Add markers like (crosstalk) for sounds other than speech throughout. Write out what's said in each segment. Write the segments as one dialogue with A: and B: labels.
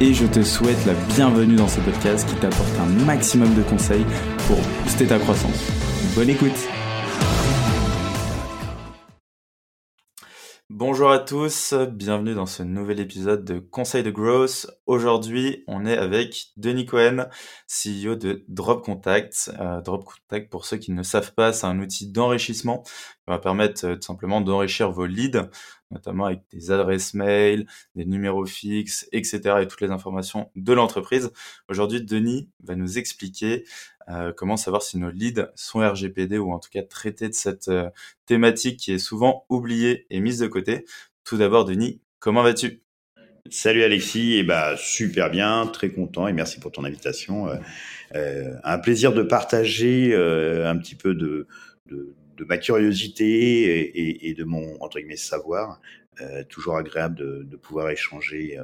A: et je te souhaite la bienvenue dans ce podcast qui t'apporte un maximum de conseils pour booster ta croissance. Bonne écoute Bonjour à tous, bienvenue dans ce nouvel épisode de Conseil de Growth. Aujourd'hui, on est avec Denis Cohen, CEO de Drop Contact. Euh, Drop Contact, pour ceux qui ne savent pas, c'est un outil d'enrichissement qui va permettre euh, tout simplement d'enrichir vos leads, notamment avec des adresses mail, des numéros fixes, etc. et toutes les informations de l'entreprise. Aujourd'hui, Denis va nous expliquer euh, comment savoir si nos leads sont RGPD ou en tout cas traités de cette euh, thématique qui est souvent oubliée et mise de côté. Tout d'abord, Denis, comment vas-tu?
B: Salut Alexis, et eh bah super bien, très content et merci pour ton invitation. Euh, un plaisir de partager un petit peu de, de, de ma curiosité et, et, de mon entre guillemets savoir. toujours agréable de, de pouvoir échanger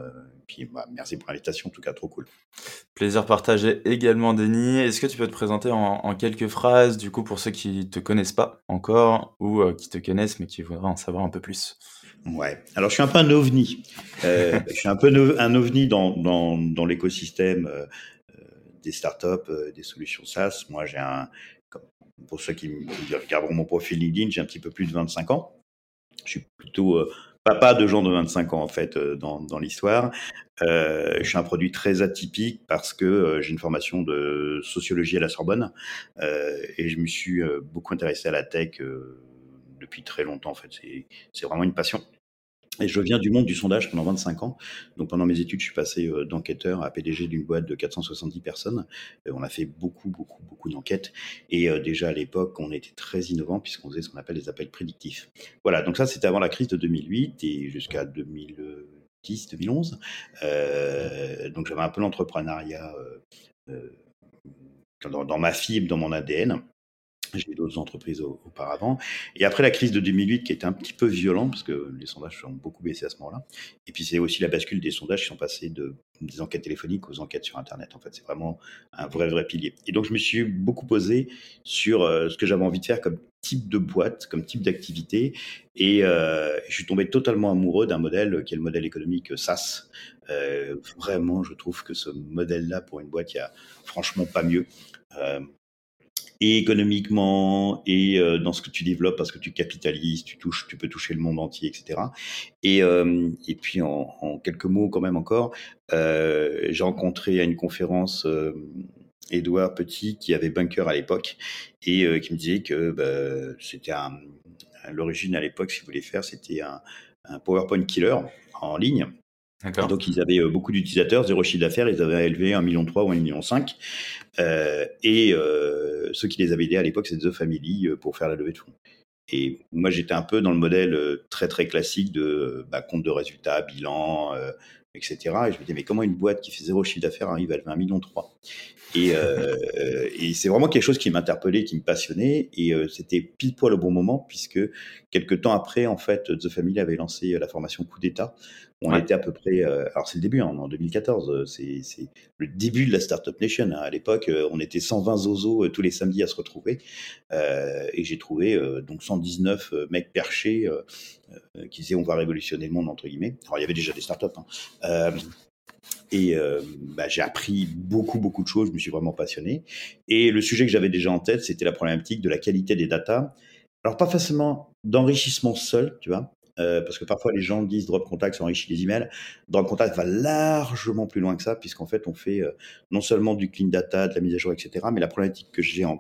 B: puis bah, merci pour l'invitation, en tout cas, trop cool.
A: Plaisir partagé également, Denis. Est-ce que tu peux te présenter en, quelques phrases, du coup, pour ceux qui te connaissent pas encore ou euh, qui te connaissent mais qui voudraient en savoir un peu plus?
B: Ouais. Alors, je suis un peu un ovni. Euh, (laughs) je suis un peu un ovni dans, dans, dans l'écosystème euh, des startups, des solutions SaaS. Moi, j'ai un, pour ceux qui, regarderont mon profil LinkedIn, j'ai un petit peu plus de 25 ans. Je suis plutôt papa de gens de 25 ans en fait euh, dans, dans l'histoire. Euh, je suis un produit très atypique parce que euh, j'ai une formation de sociologie à la Sorbonne euh, et je me suis euh, beaucoup intéressé à la tech depuis très longtemps en fait. C'est vraiment une passion. Et je viens du monde du sondage pendant 25 ans. Donc pendant mes études, je suis passé euh, d'enquêteur à PDG d'une boîte de 470 personnes. Euh, on a fait beaucoup, beaucoup, beaucoup d'enquêtes. Et euh, déjà à l'époque, on était très innovant puisqu'on faisait ce qu'on appelle des appels prédictifs. Voilà, donc ça c'était avant la crise de 2008 et jusqu'à 2010, 2011. Euh, donc j'avais un peu l'entrepreneuriat dans ma fibre, dans mon ADN. J'ai d'autres entreprises auparavant. Et après la crise de 2008, qui était un petit peu violente, parce que les sondages ont beaucoup baissé à ce moment-là. Et puis c'est aussi la bascule des sondages qui sont passés de, des enquêtes téléphoniques aux enquêtes sur Internet. En fait, c'est vraiment un vrai, vrai pilier. Et donc je me suis beaucoup posé sur euh, ce que j'avais envie de faire comme type de boîte, comme type d'activité. Et euh, je suis tombé totalement amoureux d'un modèle qui est le modèle économique SaaS. Euh, vraiment, je trouve que ce modèle-là, pour une boîte, il y a franchement pas mieux. Et économiquement et euh, dans ce que tu développes parce que tu capitalises, tu touches, tu peux toucher le monde entier, etc. Et, euh, et puis en, quelques mots quand même encore, euh, j'ai rencontré à une conférence Edouard Petit qui avait Bunker à l'époque et qui me disait que bah, c'était l'origine à l'époque, si vous voulez faire, c'était un PowerPoint killer en ligne donc ils avaient euh, beaucoup d'utilisateurs, zéro chiffre d'affaires, ils avaient élevé 1,3 million ou 1,5 million. Euh, et euh, ceux qui les avaient aidés à l'époque, c'était The Family euh, pour faire la levée de fonds. Et moi, j'étais un peu dans le modèle très très classique de bah, compte de résultats, bilan, euh, etc. Et je me disais, mais comment une boîte qui fait zéro chiffre d'affaires arrive à lever 1,3 million Et, euh, (laughs) et c'est vraiment quelque chose qui m'interpellait, qui me passionnait. Et euh, c'était pile poil au bon moment, puisque quelques temps après, en fait, The Family avait lancé la formation Coup d'État, on ouais. était à peu près, euh, alors c'est le début, hein, en 2014, euh, c'est le début de la Startup Nation. Hein. À l'époque, euh, on était 120 zozos tous les samedis à se retrouver, euh, et j'ai trouvé donc 119 mecs perchés qui disaient on va révolutionner le monde entre guillemets. Alors il y avait déjà des startups. Hein. Et euh, bah, j'ai appris beaucoup, beaucoup de choses. Je me suis vraiment passionné. Et le sujet que j'avais déjà en tête, c'était la problématique de la qualité des datas. Alors, pas forcément d'enrichissement seul, tu vois, euh, parce que parfois les gens disent Drop Contact s'enrichit les emails. Drop Contact va largement plus loin que ça, puisqu'en fait on fait euh, non seulement du clean data, de la mise à jour, etc. Mais la problématique que j'ai en,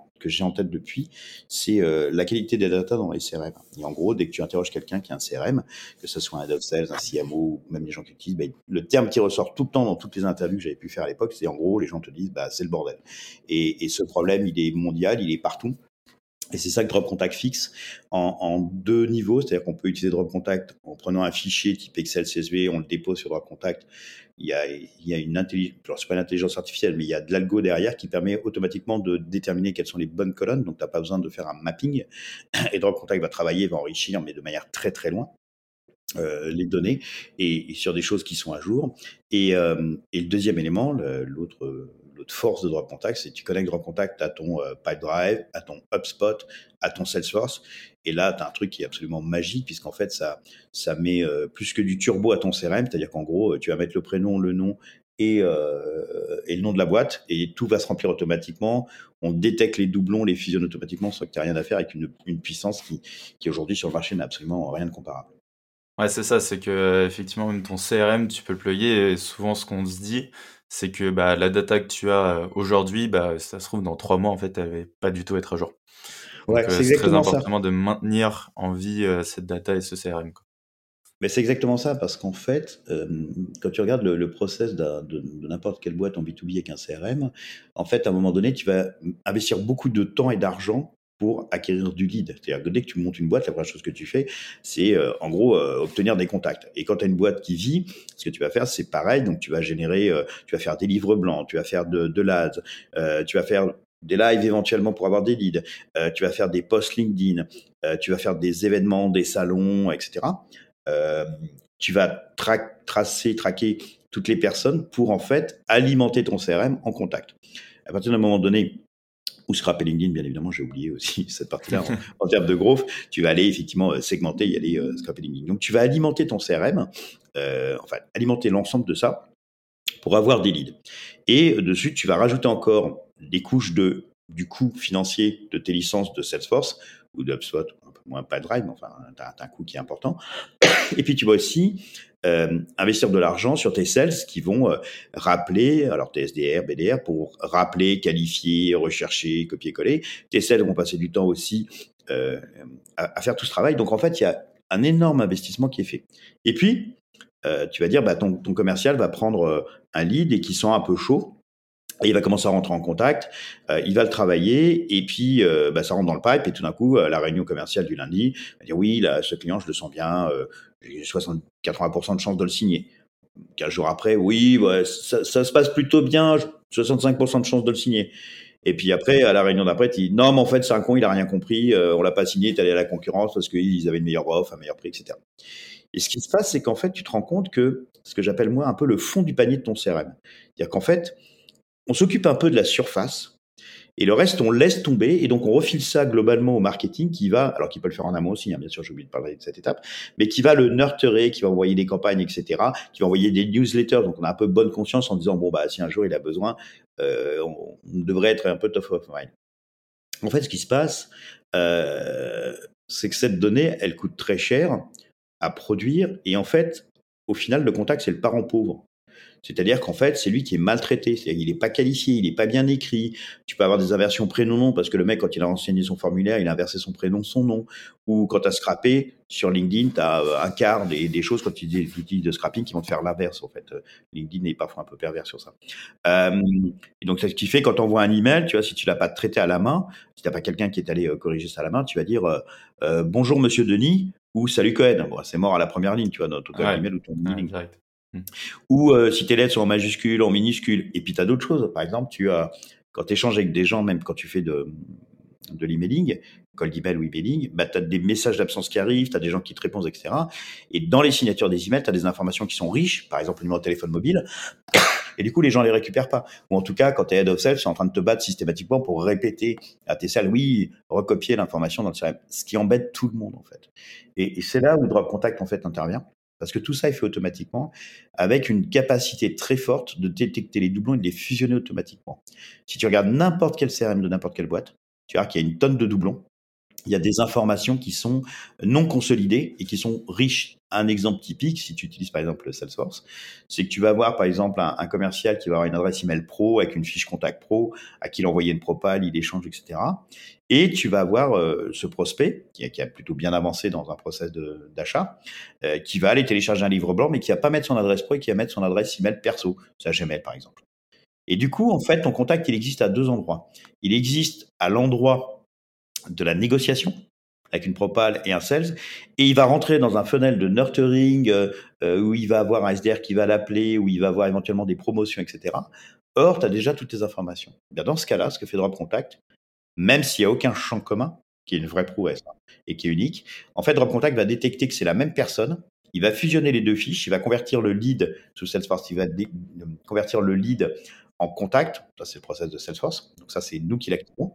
B: tête depuis, c'est euh, la qualité des data dans les CRM. Et en gros, dès que tu interroges quelqu'un qui a un CRM, que ce soit un head sales, un CMO, ou même les gens qui utilisent, ben, le terme qui ressort tout le temps dans toutes les interviews que j'avais pu faire à l'époque, c'est en gros les gens te disent bah, c'est le bordel. Et ce problème, il est mondial, il est partout. Et c'est ça que Drop Contact fixe en, deux niveaux. C'est-à-dire qu'on peut utiliser Drop Contact en prenant un fichier type Excel CSV, on le dépose sur Drop Contact. Il y a, une intelligence, alors c'est pas une intelligence artificielle, mais il y a de l'algo derrière qui permet automatiquement de déterminer quelles sont les bonnes colonnes. Donc, tu n'as pas besoin de faire un mapping. Et Drop Contact va travailler, va enrichir, mais de manière très très loin. Euh, les données et, sur des choses qui sont à jour. Et, euh, et le deuxième élément, l'autre force de Drop Contact, c'est que tu connectes Drop Contact à ton euh, Pipedrive, à ton HubSpot, à ton Salesforce. Et là, tu as un truc qui est absolument magique, puisqu'en fait, ça, ça met euh, plus que du turbo à ton CRM, c'est-à-dire qu'en gros, tu vas mettre le prénom, le nom et, euh, et, le nom de la boîte, et tout va se remplir automatiquement. On détecte les doublons, les fusionne automatiquement, sans que tu n'aies rien à faire, avec une, une puissance qui, qui aujourd'hui sur le marché n'a absolument rien de comparable.
A: Ouais, c'est ça, c'est que effectivement même ton CRM, tu peux le plugger. Et souvent, ce qu'on se dit, c'est que bah, la data que tu as euh, aujourd'hui, bah, ça se trouve dans trois mois, en fait, elle va pas du tout être à jour. Ouais, euh, c'est très important de maintenir en vie euh, cette data et ce CRM. Quoi.
B: Mais c'est exactement ça, parce qu'en fait, quand tu regardes le, process de, de, n'importe quelle boîte en B2B avec un CRM, en fait, à un moment donné, tu vas investir beaucoup de temps et d'argent pour acquérir du lead. C'est-à-dire que dès que tu montes une boîte, la première chose que tu fais, c'est euh, en gros euh, obtenir des contacts. Et quand tu as une boîte qui vit, ce que tu vas faire, c'est pareil. Donc tu vas générer, euh, tu vas faire des livres blancs, tu vas faire de, de l'ADS, tu vas faire des lives éventuellement pour avoir des leads, tu vas faire des posts LinkedIn, tu vas faire des événements, des salons, etc. tu vas tracer, traquer toutes les personnes pour en fait alimenter ton CRM en contact. À partir d'un moment donné, ou scraper LinkedIn, bien évidemment, j'ai oublié aussi (laughs) cette partie-là (laughs) en, termes de growth. Tu vas aller effectivement euh, segmenter, y aller euh, scraper LinkedIn. Donc, tu vas alimenter ton CRM, euh, enfin, alimenter l'ensemble de ça pour avoir des leads. Et dessus, tu vas rajouter encore des couches de, du coût financier de tes licences de Salesforce ou de HubSpot, moins pas Drive, mais enfin, tu as, un coût qui est important. (coughs) Et puis, tu vas aussi euh, investir de l'argent sur tes sales qui vont euh, rappeler, alors tes SDR, BDR, pour rappeler, qualifier, rechercher, copier-coller. Tes sales vont passer du temps aussi euh, à, à, faire tout ce travail. Donc en fait, il y a un énorme investissement qui est fait. Et puis, tu vas dire, bah, ton, ton, commercial va prendre un lead et qui sent un peu chaud. Il va commencer à rentrer en contact, euh, il va le travailler, et puis euh, bah, ça rentre dans le pipe, et tout d'un coup, la réunion commerciale du lundi va dire oui, ce client, je le sens bien, j'ai 80% de chance de le signer. 15 jours après, oui, ouais, ça, se passe plutôt bien, 65% de chance de le signer. Et puis après, à la réunion d'après, il dit non, mais en fait, c'est un con, il a rien compris, euh, on l'a pas signé, il est allé à la concurrence parce qu'ils avaient une meilleure offre, un meilleur prix, etc. Et ce qui se passe, c'est qu'en fait, tu te rends compte que ce que j'appelle moi un peu le fond du panier de ton CRM. C'est-à-dire qu'en fait, on s'occupe un peu de la surface, et le reste, on laisse tomber. Et donc, on refile ça globalement au marketing qui va, alors qu'il peut le faire en amont aussi, hein, bien sûr, j'ai oublié de parler de cette étape, mais qui va le nurturer, qui va envoyer des campagnes, etc., qui va envoyer des newsletters. Donc, on a un peu bonne conscience en disant, bon, bah, si un jour il a besoin, euh, on, devrait être un peu top of mind. En fait, ce qui se passe, euh, c'est que cette donnée, elle coûte très cher à produire. Et en fait, au final, le contact, c'est le parent pauvre. C'est-à-dire qu'en fait, c'est lui qui est maltraité. C'est-à-dire qu'il n'est pas qualifié, il n'est pas bien écrit. Tu peux avoir des inversions prénom-nom parce que le mec, quand il a renseigné son formulaire, il a inversé son prénom, son nom. Ou quand tu as scrappé, sur LinkedIn, tu as euh, un quart des, des choses quand tu utilises des outils de scrapping qui vont te faire l'inverse, en fait. Euh, LinkedIn est parfois un peu pervers sur ça. Euh, et donc, c'est ce qui fait quand tu envoies un email, tu vois, si tu l'as pas traité à la main, si tu n'as pas quelqu'un qui est allé euh, corriger ça à la main, tu vas dire euh, bonjour monsieur Denis ou salut Cohen. Bon, c'est mort à la première ligne, tu vois, dans ton ouais. email ou ton ouais, ou euh, si tes lettres sont en majuscule, en minuscule. Et puis tu as d'autres choses. Par exemple, tu as quand tu échanges avec des gens, même quand tu fais de, de l'emailing, cold email ou emailing, bah, tu as des messages d'absence qui arrivent, tu as des gens qui te répondent, etc. Et dans les signatures des emails, tu as des informations qui sont riches, par exemple le numéro de téléphone mobile. (coughs) Et du coup, les gens les récupèrent pas. Ou en tout cas, quand tu es head of sales, tu en train de te battre systématiquement pour répéter à tes salles, oui, recopier l'information dans le CRM. Ce qui embête tout le monde, en fait. Et, et c'est là où Drop Contact, en fait, intervient. Parce que tout ça est fait automatiquement avec une capacité très forte de détecter les doublons et de les fusionner automatiquement. Si tu regardes n'importe quel CRM de n'importe quelle boîte, tu vois qu'il y a une tonne de doublons. Il y a des informations qui sont non consolidées et qui sont riches un exemple typique, si tu utilises par exemple Salesforce, c'est que tu vas avoir par exemple un, commercial qui va avoir une adresse email pro avec une fiche contact pro, à qui il envoyer une propale, il échange, etc. Et tu vas avoir euh, ce prospect qui qui a, plutôt bien avancé dans un process d'achat, euh, qui va aller télécharger un livre blanc, mais qui va pas mettre son adresse pro et qui va mettre son adresse email perso, sa Gmail par exemple. Et du coup, en fait, ton contact, il existe à deux endroits. Il existe à l'endroit de la négociation avec une propale et un sales, et il va rentrer dans un funnel de nurturing euh, euh, où il va avoir un SDR qui va l'appeler, où il va avoir éventuellement des promotions, etc. Or, tu as déjà toutes les informations. Bien, dans ce cas-là, ce que fait Drop Contact, même s'il n'y a aucun champ commun, qui est une vraie prouesse hein, et qui est unique, en fait, Drop Contact va détecter que c'est la même personne, il va fusionner les deux fiches, il va convertir le lead sous Salesforce, il va convertir le lead en contact. Ça, c'est le process de Salesforce. Donc, ça, c'est nous qui l'activons.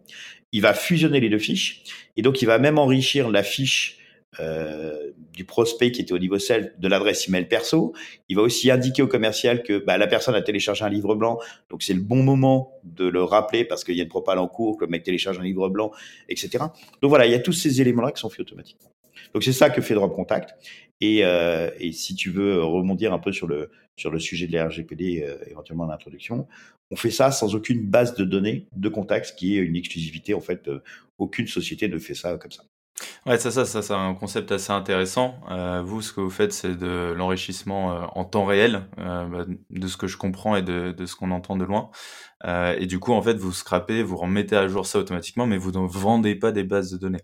B: Il va fusionner les deux fiches. Et donc, il va même enrichir la fiche euh, du prospect qui était au niveau de l'adresse email perso. Il va aussi indiquer au commercial que bah, la personne a téléchargé un livre blanc, donc c'est le bon moment de le rappeler parce qu'il y a une propale en cours, que le mec télécharge un livre blanc, etc. Donc voilà, il y a tous ces éléments-là qui sont faits automatiquement. Donc c'est ça que fait Drop Contact. Et, euh, et, si tu veux rebondir un peu sur le, sur le sujet de la RGPD, euh, éventuellement en introduction, on fait ça sans aucune base de données de contact, qui est une exclusivité. En fait, euh, aucune société ne fait ça comme ça.
A: Ouais, ça, ça, ça, c'est un concept assez intéressant. Euh, vous, ce que vous faites, c'est de l'enrichissement euh, en temps réel, bah, de ce que je comprends et de, ce qu'on entend de loin. Et du coup, en fait, vous scrapez, vous remettez à jour ça automatiquement, mais vous ne vendez pas des bases de données.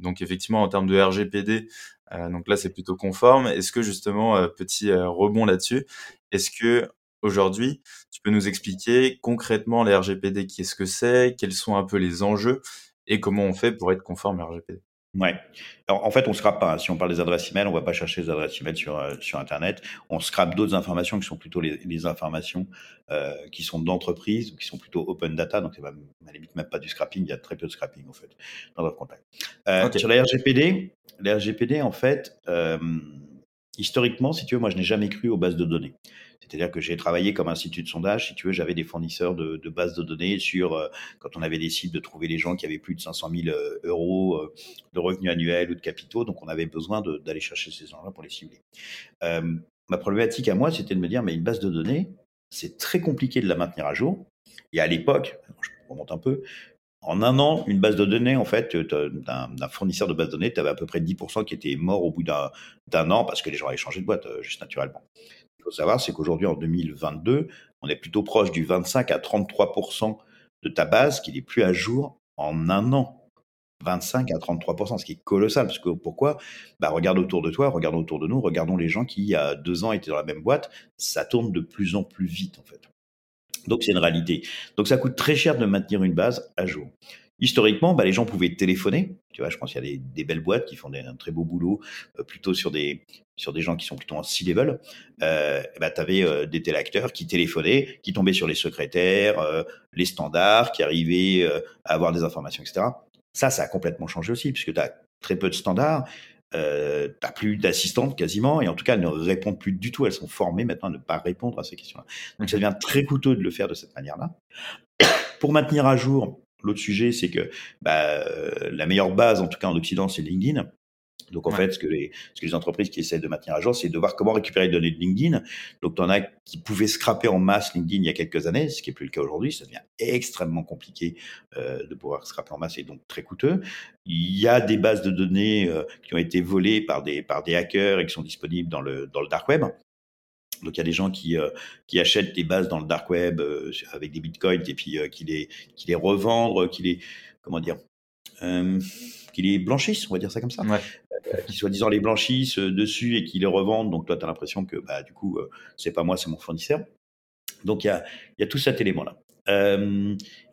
A: Donc effectivement, en termes de RGPD, donc là c'est plutôt conforme. Est-ce que justement, euh, petit rebond là-dessus, est-ce que aujourd'hui, tu peux nous expliquer concrètement les RGPD, qu'est-ce que c'est, quels sont un peu les enjeux et comment on fait pour être conforme à RGPD
B: Ouais. Alors, en fait, on scrape pas. Si on parle des adresses email, on va pas chercher les adresses email sur euh, sur Internet. On scrape d'autres informations qui sont plutôt les, les informations euh, qui sont d'entreprise, qui sont plutôt open data. Donc, c'est à la limite même pas du scrapping. Il y a très peu de scrapping en fait dans notre contact. Euh, Sur la RGPD, la RGPD en fait, historiquement, si tu veux, moi, je n'ai jamais cru aux bases de données. C'est-à-dire que j'ai travaillé comme institut de sondage. Si tu veux, j'avais des fournisseurs de, bases de données sur euh, quand on avait des cibles de trouver les gens qui avaient plus de 500 000 euh, euros euh, de revenus annuels ou de capitaux. Donc, on avait besoin d'aller chercher ces gens-là pour les cibler. ma problématique à moi, c'était de me dire, mais une base de données, c'est très compliqué de la maintenir à jour. Et à l'époque, je remonte un peu, en un an, une base de données, en fait, d'un fournisseur de base de données, tu avais à peu près 10% qui étaient morts au bout d'un an parce que les gens avaient changé de boîte, juste naturellement faut savoir, c'est qu'aujourd'hui, en 2022, on est plutôt proche du 25 à 33 de ta base qui n'est plus à jour en un an. 25 à 33 ce qui est colossal. Parce que pourquoi? Bah, Regarde autour de toi, regarde autour de nous, regardons les gens qui, il y a deux ans, étaient dans la même boîte. Ça tourne de plus en plus vite, en fait. Donc, c'est une réalité. Donc, ça coûte très cher de maintenir une base à jour. Historiquement, bah, les gens pouvaient téléphoner. Tu je pense qu'il y a des, belles boîtes qui font un très beau boulot, euh, plutôt sur des gens qui sont plutôt en C-level. Euh, bah, tu avais euh, des téléacteurs qui téléphonaient, qui tombaient sur les secrétaires, les standards, qui arrivaient à avoir des informations, etc. Ça, ça a complètement changé aussi, puisque tu as très peu de standards. Euh, t'as plus d'assistantes quasiment, et en tout cas, elles ne répondent plus du tout. Elles sont formées maintenant à ne pas répondre à ces questions-là. Donc, ça devient très coûteux de le faire de cette manière-là. (coughs) Pour maintenir à jour L'autre sujet, c'est que bah, la meilleure base, en tout cas en Occident, c'est LinkedIn. Donc en fait, ce que, les, ce que les entreprises qui essaient de maintenir à jour, c'est de voir comment récupérer les données de LinkedIn. Donc tu en as qui pouvaient scraper en masse LinkedIn il y a quelques années, ce qui est plus le cas aujourd'hui. Ça devient extrêmement compliqué euh, de pouvoir scraper en masse et donc très coûteux. Il y a des bases de données euh, qui ont été volées par des par des hackers et qui sont disponibles dans le dans le dark web. Donc il y a des gens qui, euh, qui achètent des bases dans le dark web euh, avec des bitcoins et puis euh, qui les qui les revendent, qui les comment dire, qui les blanchissent, on va dire ça comme ça, ouais. qui soi-disant les blanchissent dessus et qui les revendent. Donc toi tu as l'impression que bah du coup c'est pas moi, c'est mon fournisseur. Donc il y a y a tout cet élément là.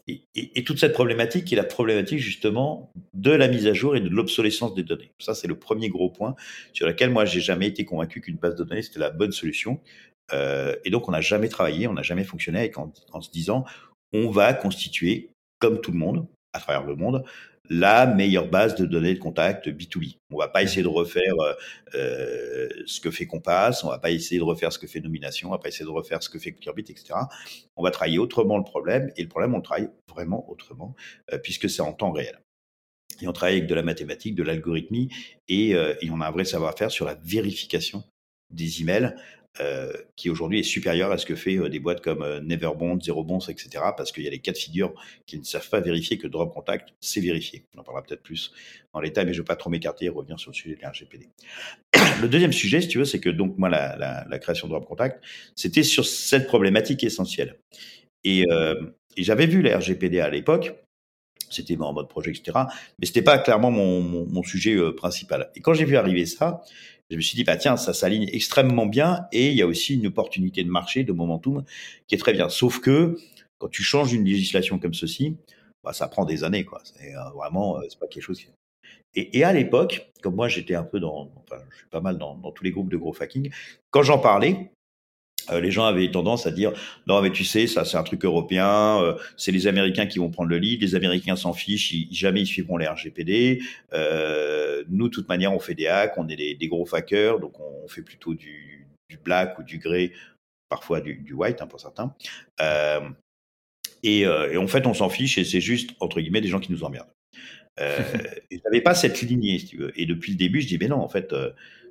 B: Et, toute cette problématique est la problématique justement de la mise à jour et de l'obsolescence des données. Ça, c'est le premier gros point sur lequel moi, j'ai jamais été convaincu qu'une base de données, c'était la bonne solution. Euh, et donc, on n'a jamais travaillé, on n'a jamais fonctionné avec en, se disant, on va constituer, comme tout le monde, à travers le monde, la meilleure base de données de contact B2B. On va pas essayer de refaire euh, ce que fait Compass, on va pas essayer de refaire ce que fait Nomination, on va pas essayer de refaire ce que fait Clearbit, etc. On va travailler autrement le problème, et le problème, on le travaille vraiment autrement, euh, puisque c'est en temps réel. Et on travaille avec de la mathématique, de l'algorithmie, et, euh, et on a un vrai savoir-faire sur la vérification des emails euh, qui aujourd'hui est supérieur à ce que fait euh, des boîtes comme euh, Neverbond, Zerobonds, etc. Parce qu'il y a des cas de figure qui ne savent pas vérifier que Drop Contact, c'est vérifié. On en parlera peut-être plus dans l'état, mais je ne veux pas trop m'écarter et revenir sur le sujet de la RGPD. (clears throat) Le deuxième sujet, si tu veux, c'est que donc moi, la, création de Drop Contact, c'était sur cette problématique essentielle. Et, euh, j'avais vu la RGPD à l'époque, C'était en mode projet, etc. Mais c'était pas clairement mon, sujet principal. Et quand j'ai vu arriver ça, je me suis dit, bah tiens, ça s'aligne extrêmement bien et il y a aussi une opportunité de marché, de momentum qui est très bien. Sauf que quand tu changes une législation comme ceci, bah, ça prend des années, quoi. C'est vraiment, c'est pas quelque chose. Et, à l'époque, comme moi j'étais un peu dans, je suis pas mal dans, dans tous les groupes de gros hacking, quand j'en parlais, euh, les gens avaient tendance à dire non mais tu sais ça c'est un truc européen euh, c'est les Américains qui vont prendre le lead les Américains s'en fichent jamais ils suivront les RGPD euh, nous de toute manière on fait des hacks on est des, des gros hackers donc on, fait plutôt du, du, black ou du grey parfois du, du white hein, pour certains. Et, et, en fait on s'en fiche et c'est juste entre guillemets des gens qui nous emmerdent. Euh, (laughs) et j'avais pas cette lignée si tu veux. Et depuis le début je dis mais non en fait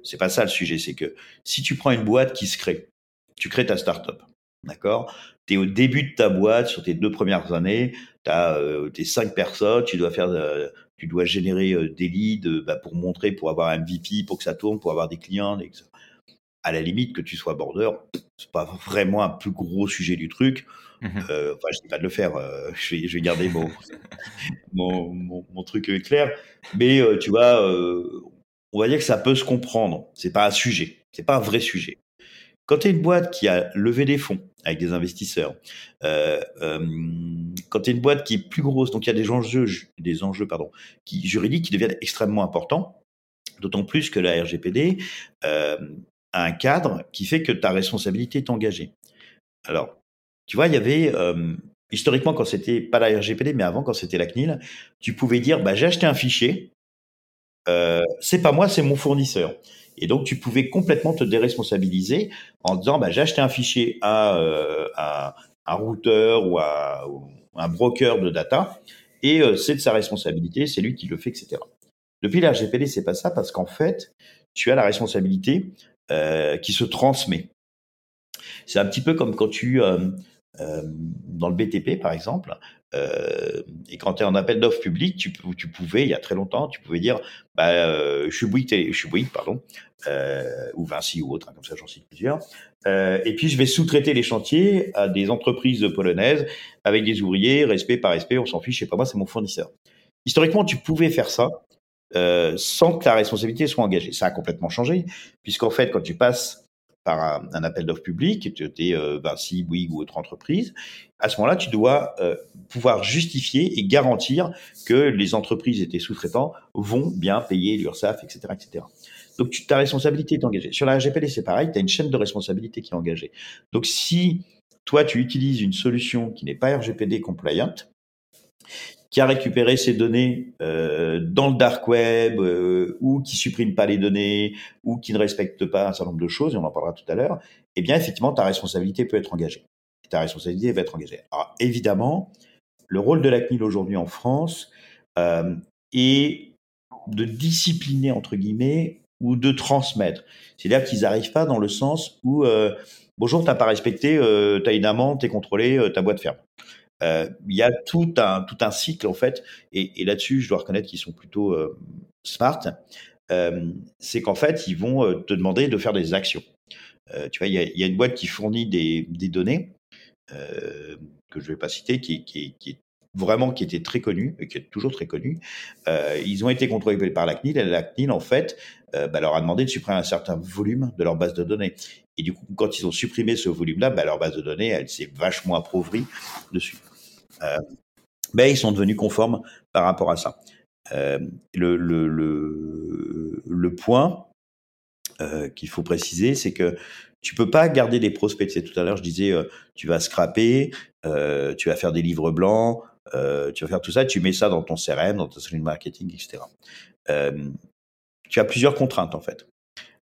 B: c'est pas ça le sujet c'est que si tu prends une boîte qui se crée tu crées ta startup. D'accord? Tu es au début de ta boîte, sur tes deux premières années, tu as euh, tes cinq personnes, tu dois faire euh, tu dois générer euh, des leads bah, pour montrer, pour avoir un MVP, pour que ça tourne, pour avoir des clients, etc. À la limite, que tu sois border, c'est pas vraiment un plus gros sujet du truc. Mmh enfin, je dis pas de le faire, (laughs) je, vais, je vais garder mon, mon, mon, truc clair. Mais tu vois, on va dire que ça peut se comprendre. C'est pas un sujet, c'est pas un vrai sujet. Quand tu es une boîte qui a levé des fonds avec des investisseurs, euh, euh, quand tu es une boîte qui est plus grosse, donc il y a des enjeux, juridiques qui deviennent extrêmement importants, d'autant plus que la RGPD euh, a un cadre qui fait que ta responsabilité est engagée. Alors, tu vois, il y avait historiquement quand c'était pas la RGPD, mais avant quand c'était la CNIL, tu pouvais dire bah, j'ai acheté un fichier, euh, c'est pas moi, c'est mon fournisseur. Et donc, tu pouvais complètement te déresponsabiliser en disant, bah, j'ai acheté un fichier à, euh, un routeur ou à, un broker de data, et euh, c'est de sa responsabilité, c'est lui qui le fait, etc. Depuis la RGPD, c'est pas ça parce qu'en fait, tu as la responsabilité euh, qui se transmet. C'est un petit peu comme quand tu, euh dans le BTP par exemple, euh, et quand tu es en appel d'offres public, tu, pouvais, il y a très longtemps, tu pouvais dire, bah, euh, je suis Bouygues, je suis Bouygues, pardon, euh, ou Vinci ou autre, hein, comme ça j'en cite plusieurs. Euh, et puis je vais sous-traiter les chantiers à des entreprises polonaises avec des ouvriers, respect par respect, on s'en fiche, c'est pas moi, c'est mon fournisseur. Historiquement, tu pouvais faire ça euh, sans que la responsabilité soit engagée. Ça a complètement changé, puisqu'en fait, quand tu passes par un, appel d'offres public, tu es euh, Vinci, Bouygues ou autre entreprise, à ce moment-là, tu dois euh, pouvoir justifier et garantir que les entreprises et tes sous-traitants vont bien payer l'URSSAF, etc., etc. Donc, tu, ta responsabilité est engagée. Sur la RGPD, c'est pareil, tu as une chaîne de responsabilité qui est engagée. Donc, si toi, tu utilises une solution qui n'est pas RGPD compliant, qui a récupéré ces données euh, dans le dark web euh, ou qui supprime pas les données ou qui ne respecte pas un certain nombre de choses, et on en parlera tout à l'heure, eh bien effectivement ta responsabilité peut être engagée. ta responsabilité va être engagée. Alors évidemment, le rôle de la CNIL aujourd'hui en France euh, est de discipliner entre guillemets ou de transmettre. C'est-à-dire qu'ils n'arrivent pas dans le sens où euh, bonjour, t'as pas respecté, euh, t'as une amende, t'es contrôlé, euh, ta boîte ferme. Euh, il y a tout un tout un cycle en fait, et, là-dessus, je dois reconnaître qu'ils sont plutôt euh, smart. Euh, c'est qu'en fait, ils vont te demander de faire des actions. tu vois, il y a, une boîte qui fournit des, données que je vais pas citer, qui, qui, est vraiment qui était très connue et qui est toujours très connue. Ils ont été contrôlés par la CNIL et la CNIL en fait bah, leur a demandé de supprimer un certain volume de leur base de données. Et du coup, quand ils ont supprimé ce volume-là, bah, leur base de données, elle s'est vachement appauvrie dessus. Mais ils sont devenus conformes par rapport à ça. Euh, le, le, le, le, point euh, qu'il faut préciser, c'est que tu peux pas garder des prospects. Tout à l'heure, je disais, euh, tu vas scraper, tu vas faire des livres blancs, tu vas faire tout ça, tu mets ça dans ton CRM, dans ton marketing, etc. tu as plusieurs contraintes en fait.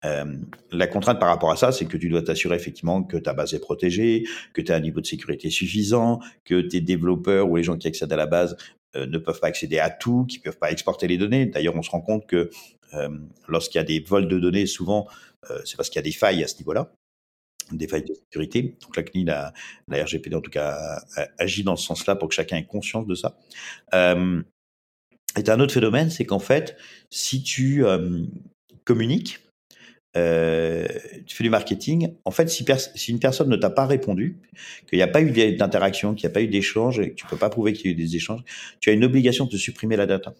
B: Euh, la contrainte par rapport à ça, c'est que tu dois t'assurer effectivement que ta base est protégée, que tu as un niveau de sécurité suffisant, que tes développeurs ou les gens qui accèdent à la base euh, ne peuvent pas accéder à tout, qui peuvent pas exporter les données. D'ailleurs, on se rend compte que euh, lorsqu'il y a des vols de données, souvent, c'est parce qu'il y a des failles à ce niveau-là des failles de sécurité. Donc la CNIL, la, la RGPD en tout cas, agit dans ce sens-là pour que chacun ait conscience de ça. Et un autre phénomène, c'est qu'en fait, si tu communiques euh, tu fais du marketing. En fait, si, une personne ne t'a pas répondu, qu'il n'y a pas eu d'interaction, qu'il n'y a pas eu d'échange, et que tu peux pas prouver qu'il y a eu des échanges, tu as une obligation de supprimer la data.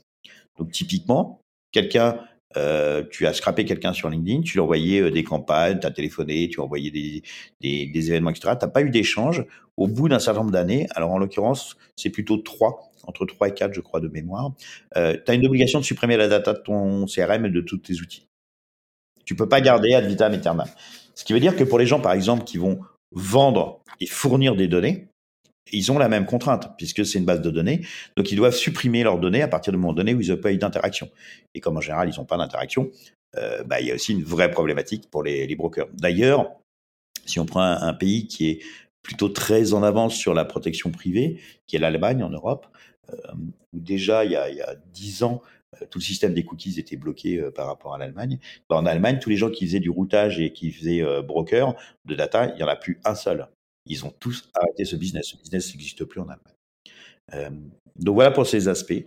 B: Donc typiquement, quelqu'un euh, tu as scrappé quelqu'un sur LinkedIn, tu lui as envoyé euh, des campagnes, tu as téléphoné, tu as envoyé des, événements, etc. Tu n'as pas eu d'échange au bout d'un certain nombre d'années. Alors en l'occurrence, c'est plutôt trois, entre trois et quatre, je crois, de mémoire. Tu as une obligation de supprimer la data de ton CRM et de tous tes outils. Tu peux pas garder ad vitam aeternam. Ce qui veut dire que pour les gens, par exemple, qui vont vendre et fournir des données, ils ont la même contrainte, puisque c'est une base de données. Donc, ils doivent supprimer leurs données à partir du moment donné où ils n'ont pas eu d'interaction. Et comme en général, ils n'ont pas d'interaction, euh, bah, il y a aussi une vraie problématique pour les, les brokers. D'ailleurs, si on prend un, pays qui est plutôt très en avance sur la protection privée, qui est l'Allemagne en Europe, euh, où déjà, il y a, il y a 10 ans, tout le système des cookies était bloqué euh, par rapport à l'Allemagne. Bah, en Allemagne, tous les gens qui faisaient du routage et qui faisaient euh, broker de data, il n'y en a plus un seul. Ils ont tous arrêté ce business. Ce business n'existe plus en Allemagne. Euh, donc voilà pour ces aspects.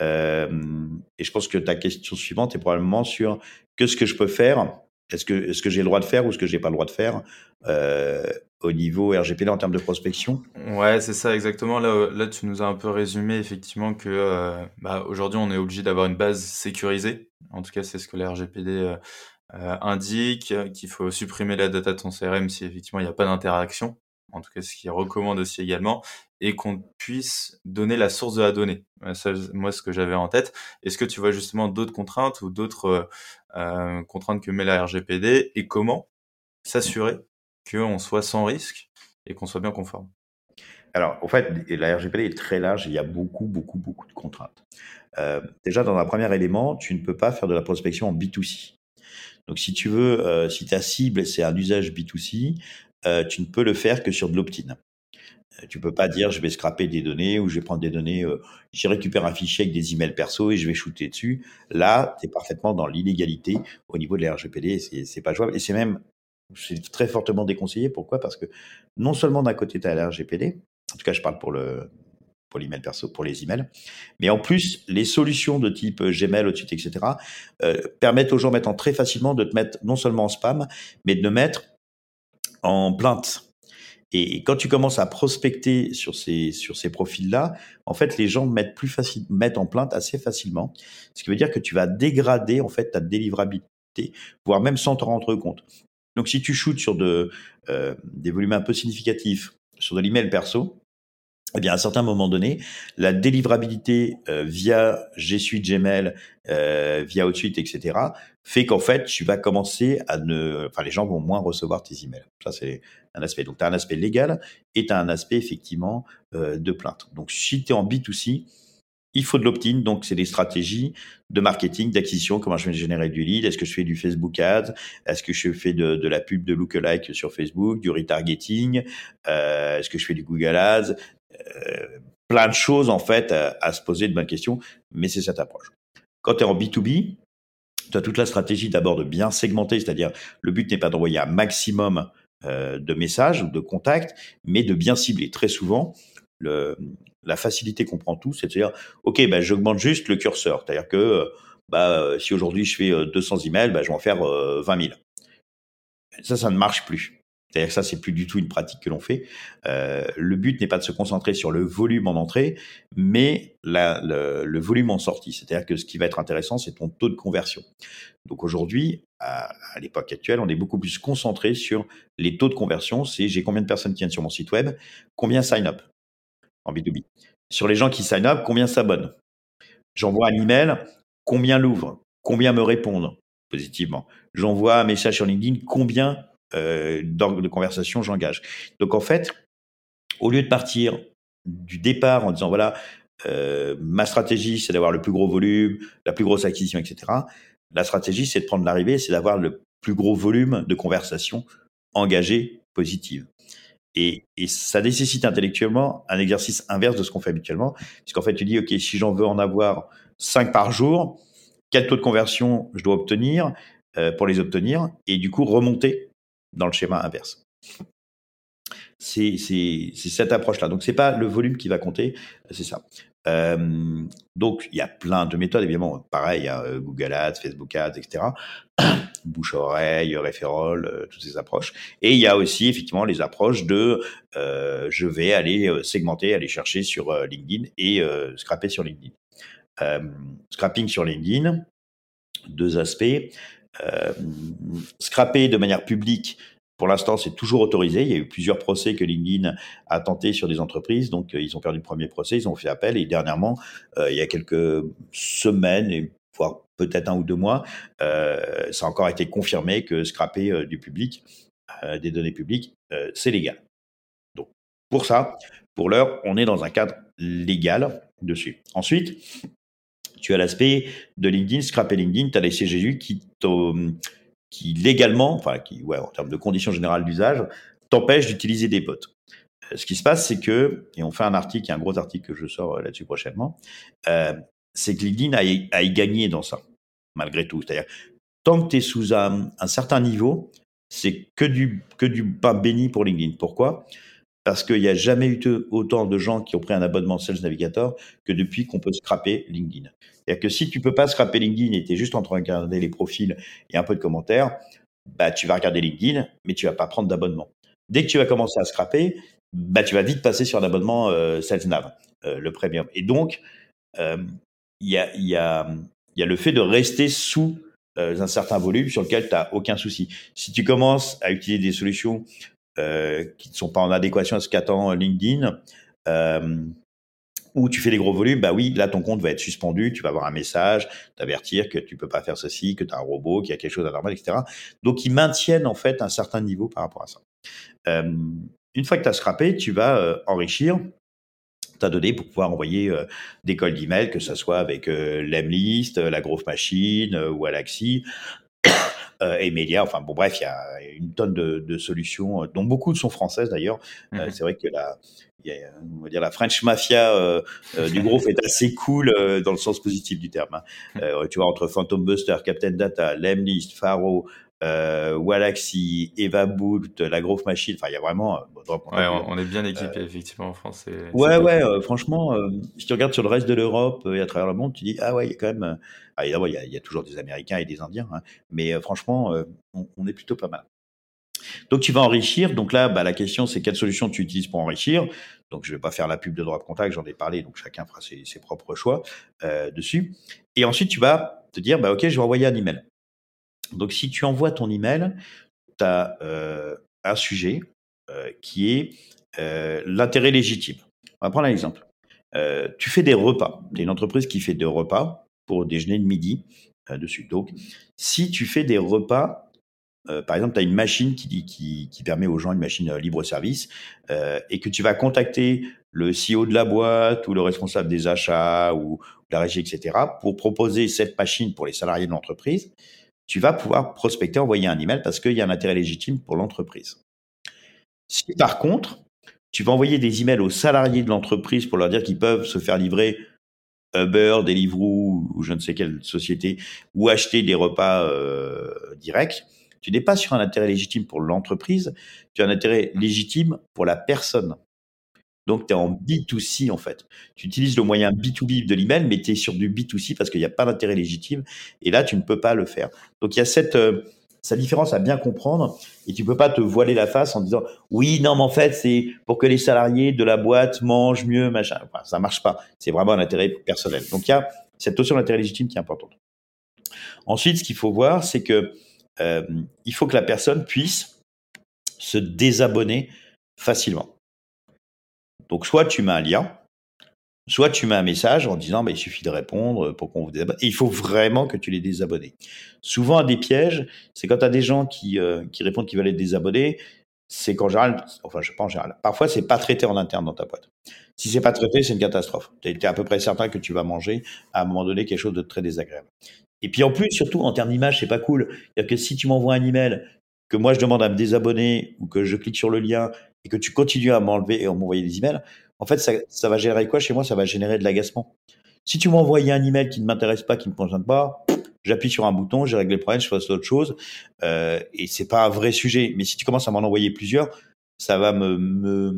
B: Euh, et je pense que ta question suivante est probablement sur qu'est-ce que je peux faire Est-ce que, -ce que j'ai le droit de faire ou est-ce que j'ai pas le droit de faire? Euh, au niveau RGPD en termes de prospection
A: Ouais, c'est ça exactement. Là, là, tu nous as un peu résumé effectivement que euh, bah, aujourd'hui, on est obligé d'avoir une base sécurisée. En tout cas, c'est ce que la RGPD euh, indique, qu'il faut supprimer la data de ton CRM si effectivement il n'y a pas d'interaction en tout cas ce qu'il recommande aussi également, et qu'on puisse donner la source de la donnée. Euh, ça, moi, ce que j'avais en tête. Est-ce que tu vois justement d'autres contraintes ou d'autres euh, euh contraintes que met la RGPD et comment s'assurer qu'on soit sans risque et qu'on soit bien conforme
B: alors, en fait, la RGPD est très large, il y a beaucoup, beaucoup, beaucoup de contraintes. Euh, déjà, dans un premier élément, tu ne peux pas faire de la prospection en B2C. Donc, si tu veux, euh, si ta cible, c'est un usage B2C, euh, tu ne peux le faire que sur de l'opt-in. Tu peux pas dire je vais scraper des données ou je vais prendre des données, euh, je récupère un fichier avec des emails perso et je vais shooter dessus. Là, tu es parfaitement dans l'illégalité au niveau de la RGPD, c'est pas jouable et c'est même c'est très fortement déconseillé. Pourquoi? Parce que non seulement d'un côté tu as la RGPD, en tout cas je parle pour le pour l'email perso, pour les emails, mais en plus les solutions de type Gmail, au-dessus, etc. Euh, permettent aux gens maintenant très facilement de te mettre non seulement en spam, mais de le mettre en plainte. Et quand tu commences à prospecter sur ces, sur ces profils-là, en fait, les gens mettent, plus facile, mettent en plainte assez facilement. Ce qui veut dire que tu vas dégrader, en fait, ta délivrabilité, voire même sans t'en rendre compte. Donc, si tu shootes sur de, euh, des volumes un peu significatifs, sur de l'email perso, eh bien, à un certain moment donné, la délivrabilité euh, via G Suite, Gmail, euh, via Outsuite, etc., fait qu'en fait, tu vas commencer à ne, enfin, les gens vont moins recevoir tes emails. Ça, c'est un aspect. Donc, tu as un aspect légal et tu as un aspect effectivement euh, de plainte. Donc, si tu es en B2C, il faut de l'opt-in, donc c'est des stratégies de marketing, d'acquisition, comment je vais générer du lead, est-ce que je fais du Facebook Ads, est-ce que je fais de, la pub de lookalike sur Facebook, du retargeting, euh, est-ce que je fais du Google Ads, euh, plein de choses en fait à, se poser de bonnes questions, mais c'est cette approche. Quand tu es en B2B, tu as toute la stratégie d'abord de bien segmenter, c'est-à-dire le but n'est pas d'envoyer un maximum euh, de messages ou de contacts, mais de bien cibler. Très souvent, la facilité qu'on prend tous, c'est de dire, OK, bah, j'augmente juste le curseur. C'est-à-dire que bah, si aujourd'hui je fais 200 emails, bah, je vais en faire 20 000. Ça, ça ne marche plus. C'est-à-dire que ça, c'est plus du tout une pratique que l'on fait. Euh, le but n'est pas de se concentrer sur le volume en entrée, mais le, volume en sortie. C'est-à-dire que ce qui va être intéressant, c'est ton taux de conversion. Donc aujourd'hui, à, à l'époque actuelle, on est beaucoup plus concentré sur les taux de conversion. C'est j'ai combien de personnes qui viennent sur mon site web, combien sign up? En B2B. Sur les gens qui sign up, combien s'abonnent. J'envoie un email, combien l'ouvrent, combien me répondent? Positivement. J'envoie un message sur LinkedIn, combien euh, de conversation j'engage? Donc en fait, au lieu de partir du départ en disant voilà, euh, ma stratégie c'est d'avoir le plus gros volume, la plus grosse acquisition, etc. La stratégie c'est de prendre l'arrivée, c'est d'avoir le plus gros volume de conversations engagées positives. Et, ça nécessite intellectuellement un exercice inverse de ce qu'on fait habituellement, puisqu'en fait tu dis ok si j'en veux en avoir 5 par jour, quel taux de conversion je dois obtenir euh, pour les obtenir, et du coup remonter dans le schéma inverse. c'est cette approche-là. Donc c'est pas le volume qui va compter, c'est ça. Euh, donc il y a plein de méthodes évidemment. Pareil, euh, Google Ads, Facebook Ads, etc. (clears throat) Bouche oreille, référol, euh, toutes ces approches. Et il y a aussi effectivement les approches de je vais aller segmenter, aller chercher sur LinkedIn et scraper sur LinkedIn. scrapping sur LinkedIn, deux aspects. scraper de manière publique, pour l'instant, c'est toujours autorisé. Il y a eu plusieurs procès que LinkedIn a tenté sur des entreprises. Donc, euh, ils ont perdu le premier procès, ils ont fait appel. Et dernièrement, euh, il y a quelques semaines, et voire peut-être un ou deux mois, euh, ça a encore été confirmé que scraper du public, des données publiques, c'est légal. Donc, pour ça, pour l'heure, on est dans un cadre légal dessus. Ensuite, tu as l'aspect de LinkedIn, scraper LinkedIn, tu as les CGU qui qui légalement, enfin, qui, ouais, en termes de conditions générales d'usage, t'empêche d'utiliser des bots. Euh, ce qui se passe, c'est que, et on fait un article, un gros article que je sors euh, là-dessus prochainement, euh, c'est que LinkedIn a, a y gagné dans ça, malgré tout. C'est-à-dire, tant que tu es sous un, un, certain niveau, c'est que du, que du pain béni pour LinkedIn. Pourquoi? Parce qu'il n'y a jamais eu autant de gens qui ont pris un abonnement Sales Navigator que depuis qu'on peut scraper LinkedIn. C'est-à-dire que si tu peux pas scraper LinkedIn et tu es juste en train de regarder les profils et un peu de commentaires, bah, tu vas regarder LinkedIn, mais tu vas pas prendre d'abonnement. Dès que tu vas commencer à scraper, bah, tu vas vite passer sur l'abonnement euh, SalesNav, euh, le premium. Et donc, euh, il y, a, y, a, le fait de rester sous un certain volume sur lequel tu n'as aucun souci. Si tu commences à utiliser des solutions qui ne sont pas en adéquation à ce qu'attend LinkedIn, euh, ou tu fais des gros volumes, bah oui, là ton compte va être suspendu, tu vas avoir un message, t'avertir que tu peux pas faire ceci, que tu as un robot, qu'il y a quelque chose d'anormal, etc. Donc ils maintiennent en fait un certain niveau par rapport à ça. Euh, une fois que tu as scrappé, tu vas euh, enrichir ta donnée pour pouvoir envoyer euh, des cols d'email, que ce soit avec euh, l'Emlist, la Growth Machine ou Alaxi, euh, Emilia. Enfin bon, bref, il y a une tonne de, de solutions, dont beaucoup sont françaises d'ailleurs. Mmh. c'est vrai que la, y a, on va dire la French mafia euh, euh, du groupe est assez cool euh, dans le sens positif du terme. Hein. Euh, tu vois entre Phantom Buster, Captain Data, Lemlist, Faro, euh, Eva Boot, la Growth Machine. Enfin, il y a vraiment.
C: Bon, ouais, on, est bien équipé effectivement en France.
B: Ouais, ouais. franchement, si tu regardes sur le reste de l'Europe et à travers le monde, tu dis ah ouais, il y a quand même. Ah, évidemment, il y a, il y a toujours des Américains et des Indiens, hein, mais franchement, on, on, est plutôt pas mal. Donc tu vas enrichir. Donc là, bah, la question c'est quelle solution tu utilises pour enrichir. Donc je vais pas faire la pub de droit de contact, j'en ai parlé. Donc chacun fera ses, ses propres choix euh, dessus. Et ensuite tu vas te dire, bah ok, je vais envoyer un email. Donc si tu envoies ton email, tu as euh, un sujet euh, qui est euh, l'intérêt légitime. On va prendre un exemple. Tu fais des repas. Tu es une entreprise qui fait des repas pour déjeuner de midi dessus. Donc si tu fais des repas par exemple, tu as une machine qui, qui, permet aux gens, une machine libre service, euh, et que tu vas contacter le CEO de la boîte ou le responsable des achats ou la régie, etc., pour proposer cette machine pour les salariés de l'entreprise, tu vas pouvoir prospecter, envoyer un email parce qu'il y a un intérêt légitime pour l'entreprise. Si par contre, tu vas envoyer des emails aux salariés de l'entreprise pour leur dire qu'ils peuvent se faire livrer Uber, Deliveroo ou je ne sais quelle société, ou acheter des repas euh, directs, tu n'es pas sur un intérêt légitime pour l'entreprise, tu as un intérêt légitime pour la personne. Donc, tu es en B2C, en fait. Tu utilises le moyen B2B de l'email, mais tu es sur du B2C parce qu'il n'y a pas d'intérêt légitime. Et là, tu ne peux pas le faire. Donc, il y a cette, euh, différence à bien comprendre. Et tu peux pas te voiler la face en disant, oui, non, mais en fait, c'est pour que les salariés de la boîte mangent mieux, machin. Ça marche pas. C'est vraiment un intérêt personnel. Donc, il y a cette notion d'intérêt légitime qui est importante. Ensuite, ce qu'il faut voir, c'est que euh, il faut que la personne puisse se désabonner facilement. Donc, soit tu mets un lien, soit tu mets un message en disant bah, il suffit de répondre pour qu'on vous désabonne. Et il faut vraiment que tu les désabonnes. Souvent, un des pièges, c'est quand tu as des gens qui, euh, qui répondent qu'ils veulent être désabonnés, c'est qu'en général, enfin, je pense en général, parfois, c'est pas traité en interne dans ta boîte. Si c'est pas traité, c'est une catastrophe. Tu es, à peu près certain que tu vas manger à un moment donné quelque chose de très désagréable. Et puis en plus, surtout en termes d'image, c'est pas cool. C'est-à-dire que si tu m'envoies un email, que moi je demande à me désabonner ou que je clique sur le lien et que tu continues à m'enlever et à m'envoyer des emails, en fait, ça, ça, va générer quoi chez moi? Ça va générer de l'agacement. Si tu m'envoies un email qui ne m'intéresse pas, qui ne me concerne pas, j'appuie sur un bouton, j'ai réglé le problème, je fasse autre chose, euh, et c'est pas un vrai sujet. Mais si tu commences à m'en envoyer plusieurs, ça va me, me,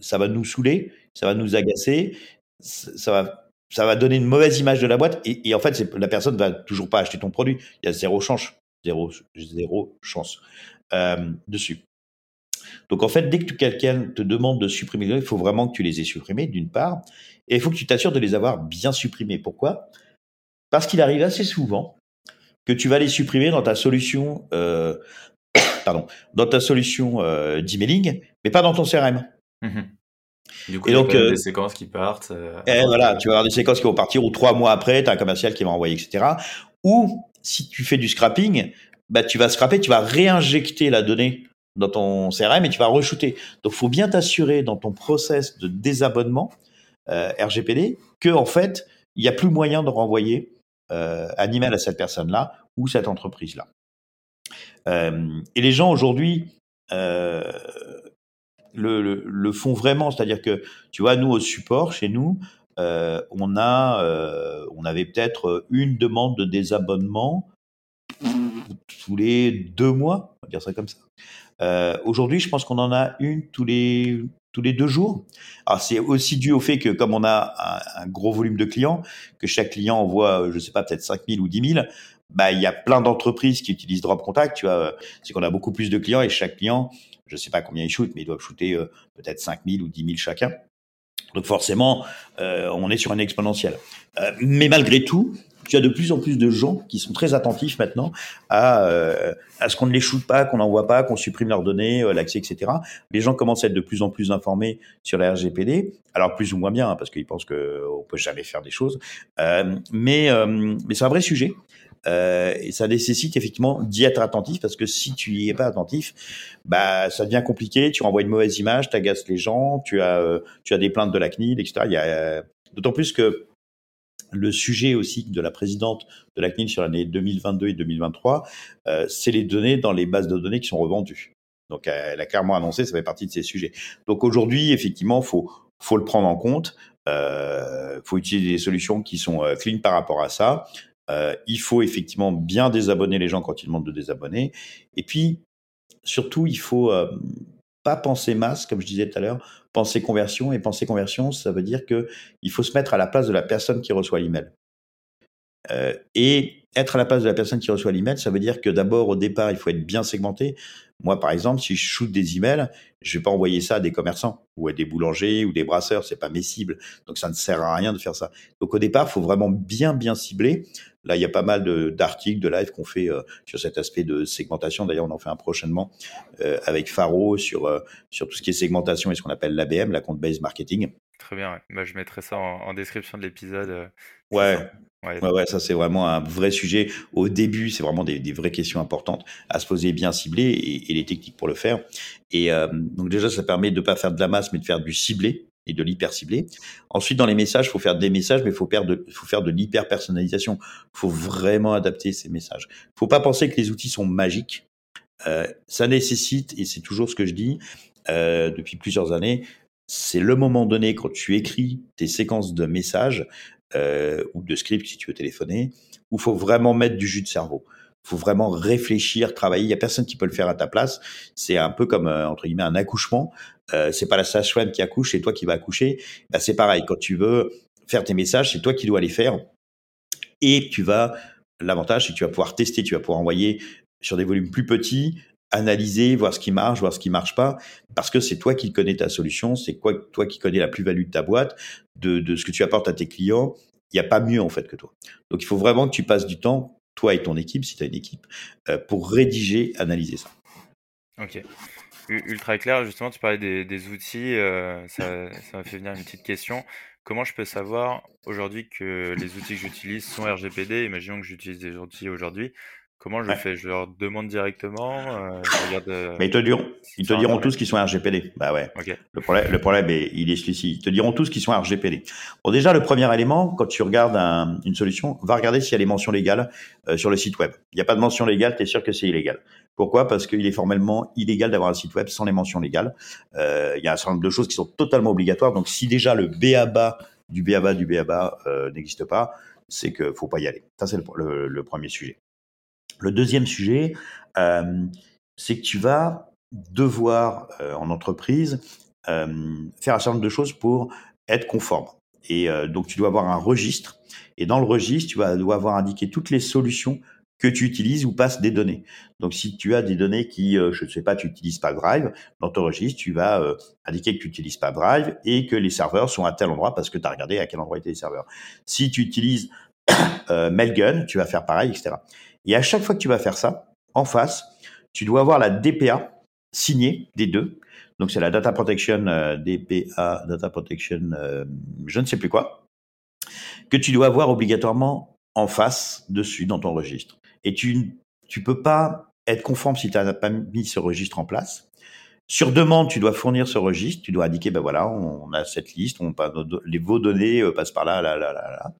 B: ça va nous saouler, ça va nous agacer, ça va, ça va donner une mauvaise image de la boîte. Et, et en fait, la personne va toujours pas acheter ton produit. Il y a zéro chance, zéro, zéro chance euh, dessus. Donc en fait, dès que quelqu'un te demande de supprimer il faut vraiment que tu les aies supprimés, d'une part, et il faut que tu t'assures de les avoir bien supprimés. Pourquoi? Parce qu'il arrive assez souvent que tu vas les supprimer dans ta solution, euh, (coughs) pardon, dans ta solution euh, d'emailing, mais pas dans ton CRM.
C: Mmh du coup, il y a des séquences qui partent.
B: et voilà, tu vas avoir des séquences qui vont partir, ou trois mois après, tu as un commercial qui va envoyer, etc. Ou si tu fais du scrapping, bah, tu vas scraper, tu vas réinjecter la donnée dans ton CRM et tu vas re-shooter. Donc, faut bien t'assurer dans ton process de désabonnement euh, RGPD que en fait, il n'y a plus moyen de renvoyer euh, un email à cette personne-là ou cette entreprise-là. Euh, et les gens aujourd'hui euh, le, le, le, font vraiment, c'est-à-dire que tu vois, nous au support chez nous, euh, on a, euh, on avait peut-être une demande de désabonnement tous les deux mois, on va dire ça comme ça. Euh, Aujourd'hui, je pense qu'on en a une tous les tous les deux jours. Alors c'est aussi dû au fait que comme on a un, gros volume de clients, que chaque client envoie, je sais pas, peut-être 5000 ou 10 000, bah il y a plein d'entreprises qui utilisent Drop Contact. C'est qu'on a beaucoup plus de clients et chaque client, je sais pas combien ils shootent, mais ils doivent shooter peut-être 5000 ou 10 000 chacun. Donc forcément, euh, on est sur un exponentiel. Euh, mais malgré tout, tu as de plus en plus de gens qui sont très attentifs maintenant à, euh, ce qu'on ne les shoote pas, qu'on n'envoie pas, qu'on supprime leurs données, l'accès, etc. Les gens commencent à être de plus en plus informés sur la RGPD. Alors plus ou moins bien, hein, parce qu'ils pensent qu'on peut jamais faire des choses. Mais c'est un vrai sujet. Euh, et ça nécessite effectivement d'y être attentif parce que si tu y es pas attentif, bah ça devient compliqué. Tu renvoies une mauvaise image, tu agaces les gens, tu as euh, tu as des plaintes de la CNIL, etc. Il y a d'autant plus que le sujet aussi de la présidente de la CNIL sur l'année 2022 et 2023, euh, c'est les données dans les bases de données qui sont revendues. Donc, elle a clairement annoncé, ça fait partie de ces sujets. Donc, aujourd'hui, effectivement, faut faut le prendre en compte. Euh, faut utiliser des solutions qui sont euh, clean par rapport à ça. Euh, il faut effectivement bien désabonner les gens quand ils demandent de désabonner. Et puis, surtout, il faut euh, pas penser masse, comme je disais tout à l'heure, penser conversion. Et penser conversion, ça veut dire que il faut se mettre à la place de la personne qui reçoit l'email. Euh, et être à la place de la personne qui reçoit l'email, ça veut dire que d'abord, au départ, il faut être bien segmenté. Moi, par exemple, si je shoot des emails, je vais pas envoyer ça à des commerçants ou à des boulangers ou des brasseurs. C'est pas mes cibles. Donc, ça ne sert à rien de faire ça. Donc, au départ, faut vraiment bien, bien cibler. Là, il y a pas mal d'articles, de, de live qu'on fait euh, sur cet aspect de segmentation. D'ailleurs, on en fait un prochainement euh, avec Faro sur, sur tout ce qui est segmentation et ce qu'on appelle l'ABM, la compte based marketing.
C: Très bien. Ouais. Bah, je mettrai ça en description de l'épisode.
B: Ouais. Ouais, ouais, ouais, ça c'est vraiment un vrai sujet. Au début, c'est vraiment des, des, vraies questions importantes à se poser, bien ciblées et, et les techniques pour le faire. Et euh, donc déjà, ça permet de pas faire de la masse, mais de faire du ciblé et de l'hyper ciblé. Ensuite, dans les messages, il faut faire des messages, mais il faut faire de, faut faire de l'hyper personnalisation. Il faut vraiment adapter ces messages. Il faut pas penser que les outils sont magiques. Euh, ça nécessite, et c'est toujours ce que je dis euh, depuis plusieurs années, c'est le moment donné quand tu écris tes séquences de messages euh, ou de scripts si tu veux téléphoner, où faut vraiment mettre du jus de cerveau. Faut vraiment réfléchir, travailler. Il y a personne qui peut le faire à ta place. C'est un peu comme euh, entre guillemets un accouchement. Euh, c'est pas la sage-femme qui accouche, c'est toi qui vas accoucher. Bah, c'est pareil. Quand tu veux faire tes messages, c'est toi qui dois les faire. Et tu vas. L'avantage, c'est que tu vas pouvoir tester, tu vas pouvoir envoyer sur des volumes plus petits, analyser, voir ce qui marche, voir ce qui marche pas, parce que c'est toi qui connais ta solution, c'est toi qui connais la plus-value de ta boîte, de, ce que tu apportes à tes clients. Il n'y a pas mieux en fait que toi. Donc il faut vraiment que tu passes du temps, toi et ton équipe, si tu as une équipe, euh, pour rédiger, analyser ça.
C: Ok. Ultra clair, justement, tu parlais des, des outils, euh, ça, ça m'a fait venir une petite question. Comment je peux savoir aujourd'hui que les outils que j'utilise sont RGPD Imaginons que j'utilise des outils aujourd'hui. Comment je ouais. fais? Je leur demande directement euh, je regarde, euh,
B: Mais ils te diront, ils te diront tous qu'ils sont RGPD. Bah ouais.
C: Okay.
B: Le problème, le problème est, il est celui-ci. Ils te diront tous qu'ils sont RGPD. Bon, déjà, le premier élément, quand tu regardes un, une solution, va regarder s'il y a les mentions légales euh, sur le site web. Il n'y a pas de mention légale, tu es sûr que c'est illégal. Pourquoi? Parce qu'il est formellement illégal d'avoir un site web sans les mentions légales. Euh, il y a un certain nombre de choses qui sont totalement obligatoires. Donc, si déjà le BABA du BABA du BABA euh, n'existe pas, c'est que faut pas y aller. Ça, c'est le, le, le premier sujet. Le deuxième sujet, c'est que tu vas devoir en entreprise faire un certain nombre de choses pour être conforme. Et donc tu dois avoir un registre. Et dans le registre, tu vas dois avoir indiqué toutes les solutions que tu utilises ou passes des données. Donc, si tu as des données qui, je ne sais pas, tu utilises pas Drive, dans ton registre, tu vas indiquer que tu utilises pas Drive et que les serveurs sont à tel endroit parce que tu as regardé à quel endroit étaient les serveurs. Si tu utilises (coughs) euh, Mailgun, tu vas faire pareil, etc. Et à chaque fois que tu vas faire ça, en face, tu dois avoir la DPA signée des deux. Donc, c'est la Data Protection DPA, Data Protection, je ne sais plus quoi, que tu dois avoir obligatoirement en face dessus dans ton registre. Et tu tu peux pas être conforme si tu n'as pas mis ce registre en place. Sur demande, tu dois fournir ce registre, tu dois indiquer, ben voilà, on a cette liste, on, les, vos données euh, passent par là, là, là, là, là.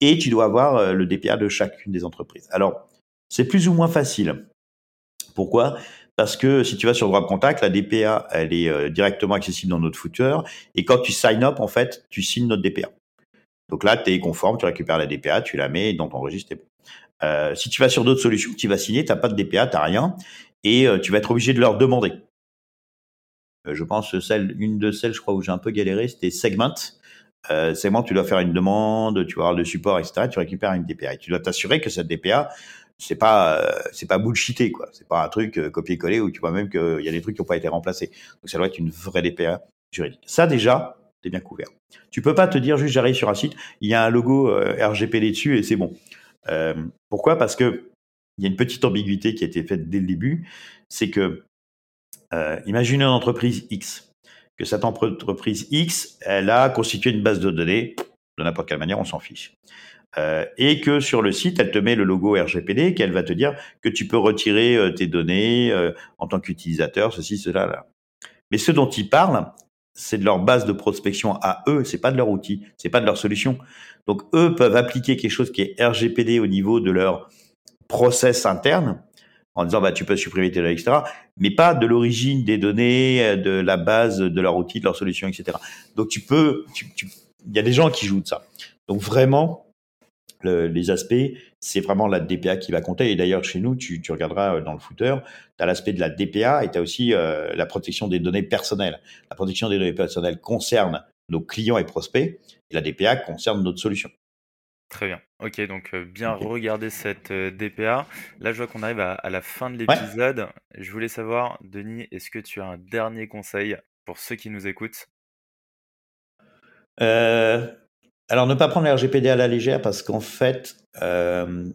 B: Et tu dois avoir euh, le DPA de chacune des entreprises. Alors, c'est plus ou moins facile. Pourquoi? Parce que si tu vas sur Drop Contact, la DPA, elle est euh, directement accessible dans notre footer. Et quand tu sign up, en fait, tu signes notre DPA. Donc là, tu es conforme, tu récupères la DPA, tu la mets dans ton registre. Euh, si tu vas sur d'autres solutions, tu vas signer, tu n'as pas de DPA, tu n'as rien, et euh, tu vas être obligé de leur demander. Je pense une de celles, je crois, où j'ai un peu galéré, c'était Segment. Segment, tu dois faire une demande, tu vas avoir le support, etc. Tu récupères une DPA. Et tu dois t'assurer que cette DPA, c'est pas c'est pas bullshité quoi. C'est pas un truc copier-coller où tu vois même qu'il y a des trucs qui n'ont pas été remplacés. Donc ça doit être une vraie DPA juridique. Ça déjà, t'es bien couvert. Tu peux pas te dire juste j'arrive sur un site, il y a un logo RGPD dessus et c'est bon. Euh, pourquoi? Parce que il y a une petite ambiguïté qui a été faite dès le début, c'est que euh, imaginez une entreprise X, que cette entreprise X, elle a constitué une base de données de n'importe quelle manière, on s'en fiche. Euh, et que sur le site, elle te met le logo RGPD, qu'elle va te dire que tu peux retirer euh, tes données euh, en tant qu'utilisateur, ceci, cela, là. Mais ce dont ils parlent, c'est de leur base de prospection à eux, c'est pas de leur outil, c'est pas de leur solution. Donc eux peuvent appliquer quelque chose qui est RGPD au niveau de leur process interne en disant bah tu peux supprimer tes données, etc. Mais pas de l'origine des données, de la base de leur outil, de leur solution, etc. Donc tu peux, il y a des gens qui jouent de ça. Donc vraiment, les aspects, c'est vraiment la DPA qui va compter. Et d'ailleurs, chez nous, tu, regarderas euh, dans le footer, tu as l'aspect de la DPA et tu as aussi euh, la protection des données personnelles. La protection des données personnelles concerne nos clients et prospects, et la DPA concerne notre solution.
C: Très bien. Ok, donc euh, bien regarder cette DPA. Là, je vois qu'on arrive à, la fin de l'épisode. Je voulais savoir, Denis, est-ce que tu as un dernier conseil pour ceux qui nous écoutent?
B: Alors, ne pas prendre le RGPD à la légère parce qu'en fait, euh,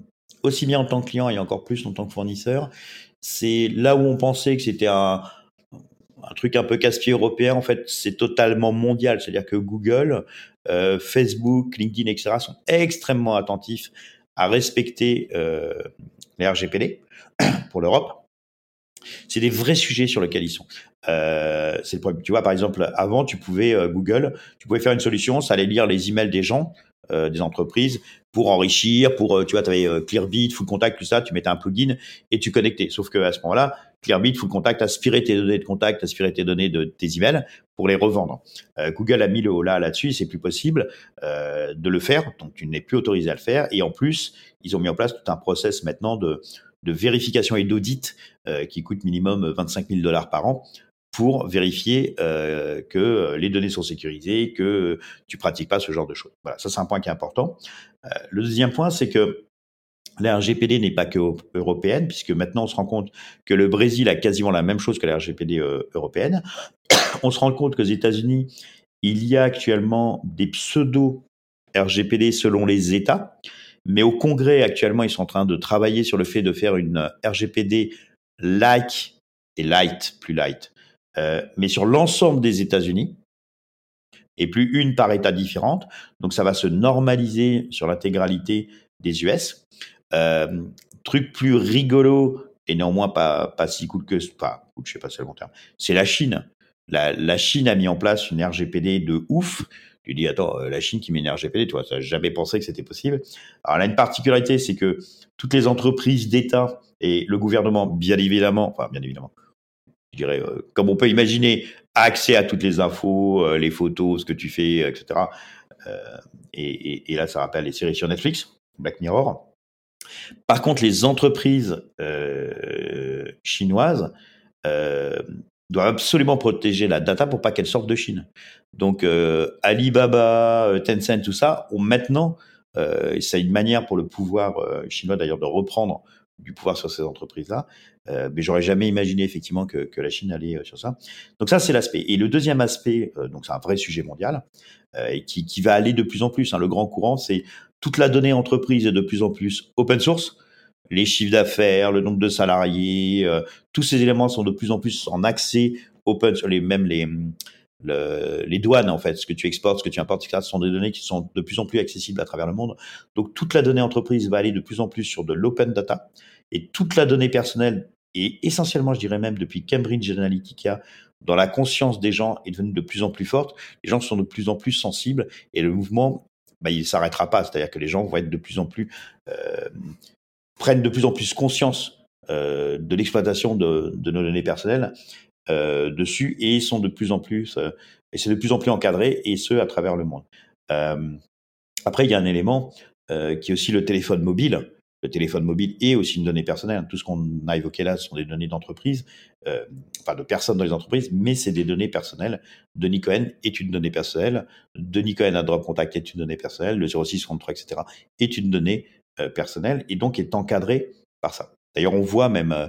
B: aussi bien en tant que client et encore plus en tant que fournisseur, c'est là où on pensait que c'était un, truc un peu casse-pied européen. En fait, c'est totalement mondial. C'est-à-dire que Google, euh, Facebook, LinkedIn, etc. sont extrêmement attentifs à respecter euh, les RGPD pour l'Europe. C'est des vrais sujets sur lesquels ils sont. Euh, c'est le problème. Tu vois, par exemple, avant, tu pouvais euh, Google, tu pouvais faire une solution, ça allait lire les emails des gens, euh, des entreprises, pour enrichir, pour, tu vois, tu avais Clearbit, Full Contact, tout ça, tu mettais un plugin et tu connectais. Sauf que à ce moment-là, Clearbit, Full Contact aspirait tes données de contact, aspirait tes données de tes emails pour les revendre. Google a mis le haut là là-dessus, c'est plus possible de le faire, donc tu n'es plus autorisé à le faire. Et en plus, ils ont mis en place tout un process maintenant de de vérification et d'audit qui coûte minimum 25 000 dollars par an pour vérifier euh, que les données sont sécurisées, que tu pratiques pas ce genre de choses. Voilà, ça c'est un point qui est important. Euh, le deuxième point, c'est que la RGPD n'est pas que européenne, puisque maintenant on se rend compte que le Brésil a quasiment la même chose que la RGPD euh, européenne. (coughs) on se rend compte qu'aux États-Unis, il y a actuellement des pseudo RGPD selon les États, mais au Congrès actuellement ils sont en train de travailler sur le fait de faire une RGPD like et light, plus light, euh, mais sur l'ensemble des États-Unis, et plus une par État différente. Donc ça va se normaliser sur l'intégralité des US. Euh, truc plus rigolo et néanmoins pas, pas si cool que pas je sais pas si c'est le bon terme. C'est la Chine. La, Chine a mis en place une RGPD de ouf. Tu dis attends, euh, la Chine qui met une RGPD, tu vois, ça jamais pensé que c'était possible. Alors a une particularité, c'est que toutes les entreprises d'État et le gouvernement, bien évidemment, enfin bien évidemment, je dirais, euh, comme on peut imaginer, accès à toutes les infos, euh, les photos, ce que tu fais, etc. Et, là, ça rappelle les séries sur Netflix, Black Mirror. Par contre, les entreprises chinoises doivent absolument protéger la data pour pas qu'elle sorte de Chine. Donc Alibaba, Tencent, tout ça ont maintenant, c'est une manière pour le pouvoir chinois d'ailleurs de reprendre du pouvoir sur ces entreprises-là. Euh, mais j'aurais jamais imaginé effectivement que, la Chine allait euh, sur ça. Donc ça, c'est l'aspect. Et le deuxième aspect, euh, donc c'est un vrai sujet mondial, euh, et qui, qui, va aller de plus en plus. Hein, le grand courant, c'est toute la donnée entreprise est de plus en plus open source. Les chiffres d'affaires, le nombre de salariés, euh, tous ces éléments sont de plus en plus en accès open, sur les, même les, le, les douanes, en fait, ce que tu exportes, ce que tu importes, etc., ce sont des données qui sont de plus en plus accessibles à travers le monde. Donc, toute la donnée entreprise va aller de plus en plus sur de l'open data et toute la donnée personnelle et essentiellement, je dirais même depuis Cambridge Analytica, dans la conscience des gens est devenue de plus en plus forte. Les gens sont de plus en plus sensibles et le mouvement, bah, il s'arrêtera pas. C'est-à-dire que les gens vont être de plus en plus euh, prennent de plus en plus conscience euh, de l'exploitation de, nos données personnelles euh, dessus et sont de plus en plus euh, et c'est de plus en plus encadré et ce à travers le monde. Après, il y a un élément qui est aussi le téléphone mobile le téléphone mobile est aussi une donnée personnelle. Tout ce qu'on a évoqué là sont des données d'entreprise, enfin de personnes dans les entreprises, mais c'est des données personnelles. Denis Cohen est une donnée personnelle. Denis Cohen à Drop Contact est une donnée personnelle. Le 0633, etc. est une donnée euh, personnelle et donc est encadré par ça. D'ailleurs, on voit même, euh,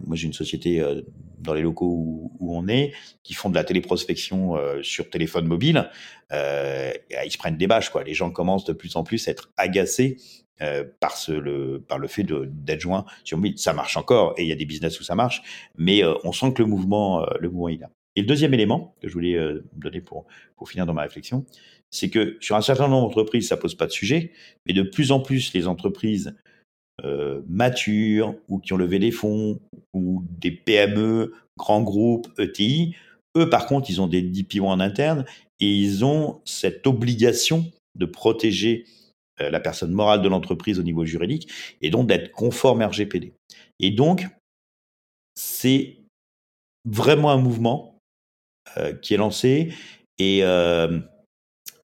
B: moi j'ai une société euh, dans les locaux où, on est, qui font de la téléprospection sur téléphone mobile. ils se prennent des bâches, quoi. Les gens commencent de plus en plus à être agacés par, le, par le fait d'être joint sur mobile. Ça marche encore et il y a des business où ça marche, mais on sent que le mouvement, le mouvement est là. Et le deuxième élément que je voulais donner pour, pour finir dans ma réflexion, c'est que sur un certain nombre d'entreprises, ça pose pas de sujet, mais de plus en plus, les entreprises euh, matures ou qui ont levé des fonds ou des PME, grands groupes, ETI, eux, par contre, ils ont des DPO en interne et ils ont cette obligation de protéger euh, la personne morale de l'entreprise au niveau juridique, et donc d'être conforme RGPD. Et donc, c'est vraiment un mouvement euh, qui est lancé et,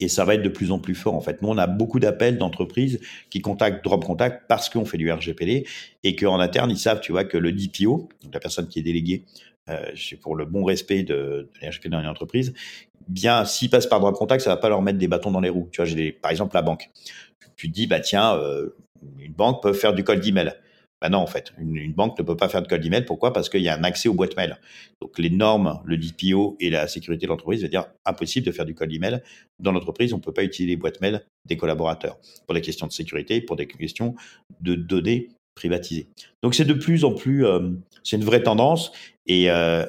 B: et ça va être de plus en plus fort en fait. Nous, on a beaucoup d'appels d'entreprises qui contactent Drop Contact parce qu'on fait du RGPD et qu'en interne, ils savent, tu vois, que le DPO, la personne qui est déléguée euh, pour le bon respect de, de RGPD dans une entreprise, bien, s'ils passent par Drop Contact, ça va pas leur mettre des bâtons dans les roues. Tu vois, j'ai par exemple la banque tu te dis, bah tiens, euh, une banque peut faire du cold email. Bah non, en fait, une, banque ne peut pas faire de cold email. Pourquoi? Parce qu'il y a un accès aux boîtes mail. Donc les normes, le DPO et la sécurité de l'entreprise veut dire impossible de faire du cold email. Dans l'entreprise, on ne peut pas utiliser les boîtes mail des collaborateurs pour des questions de sécurité, pour des questions de données privatisées. Donc c'est de plus en plus, euh, c'est une vraie tendance et euh,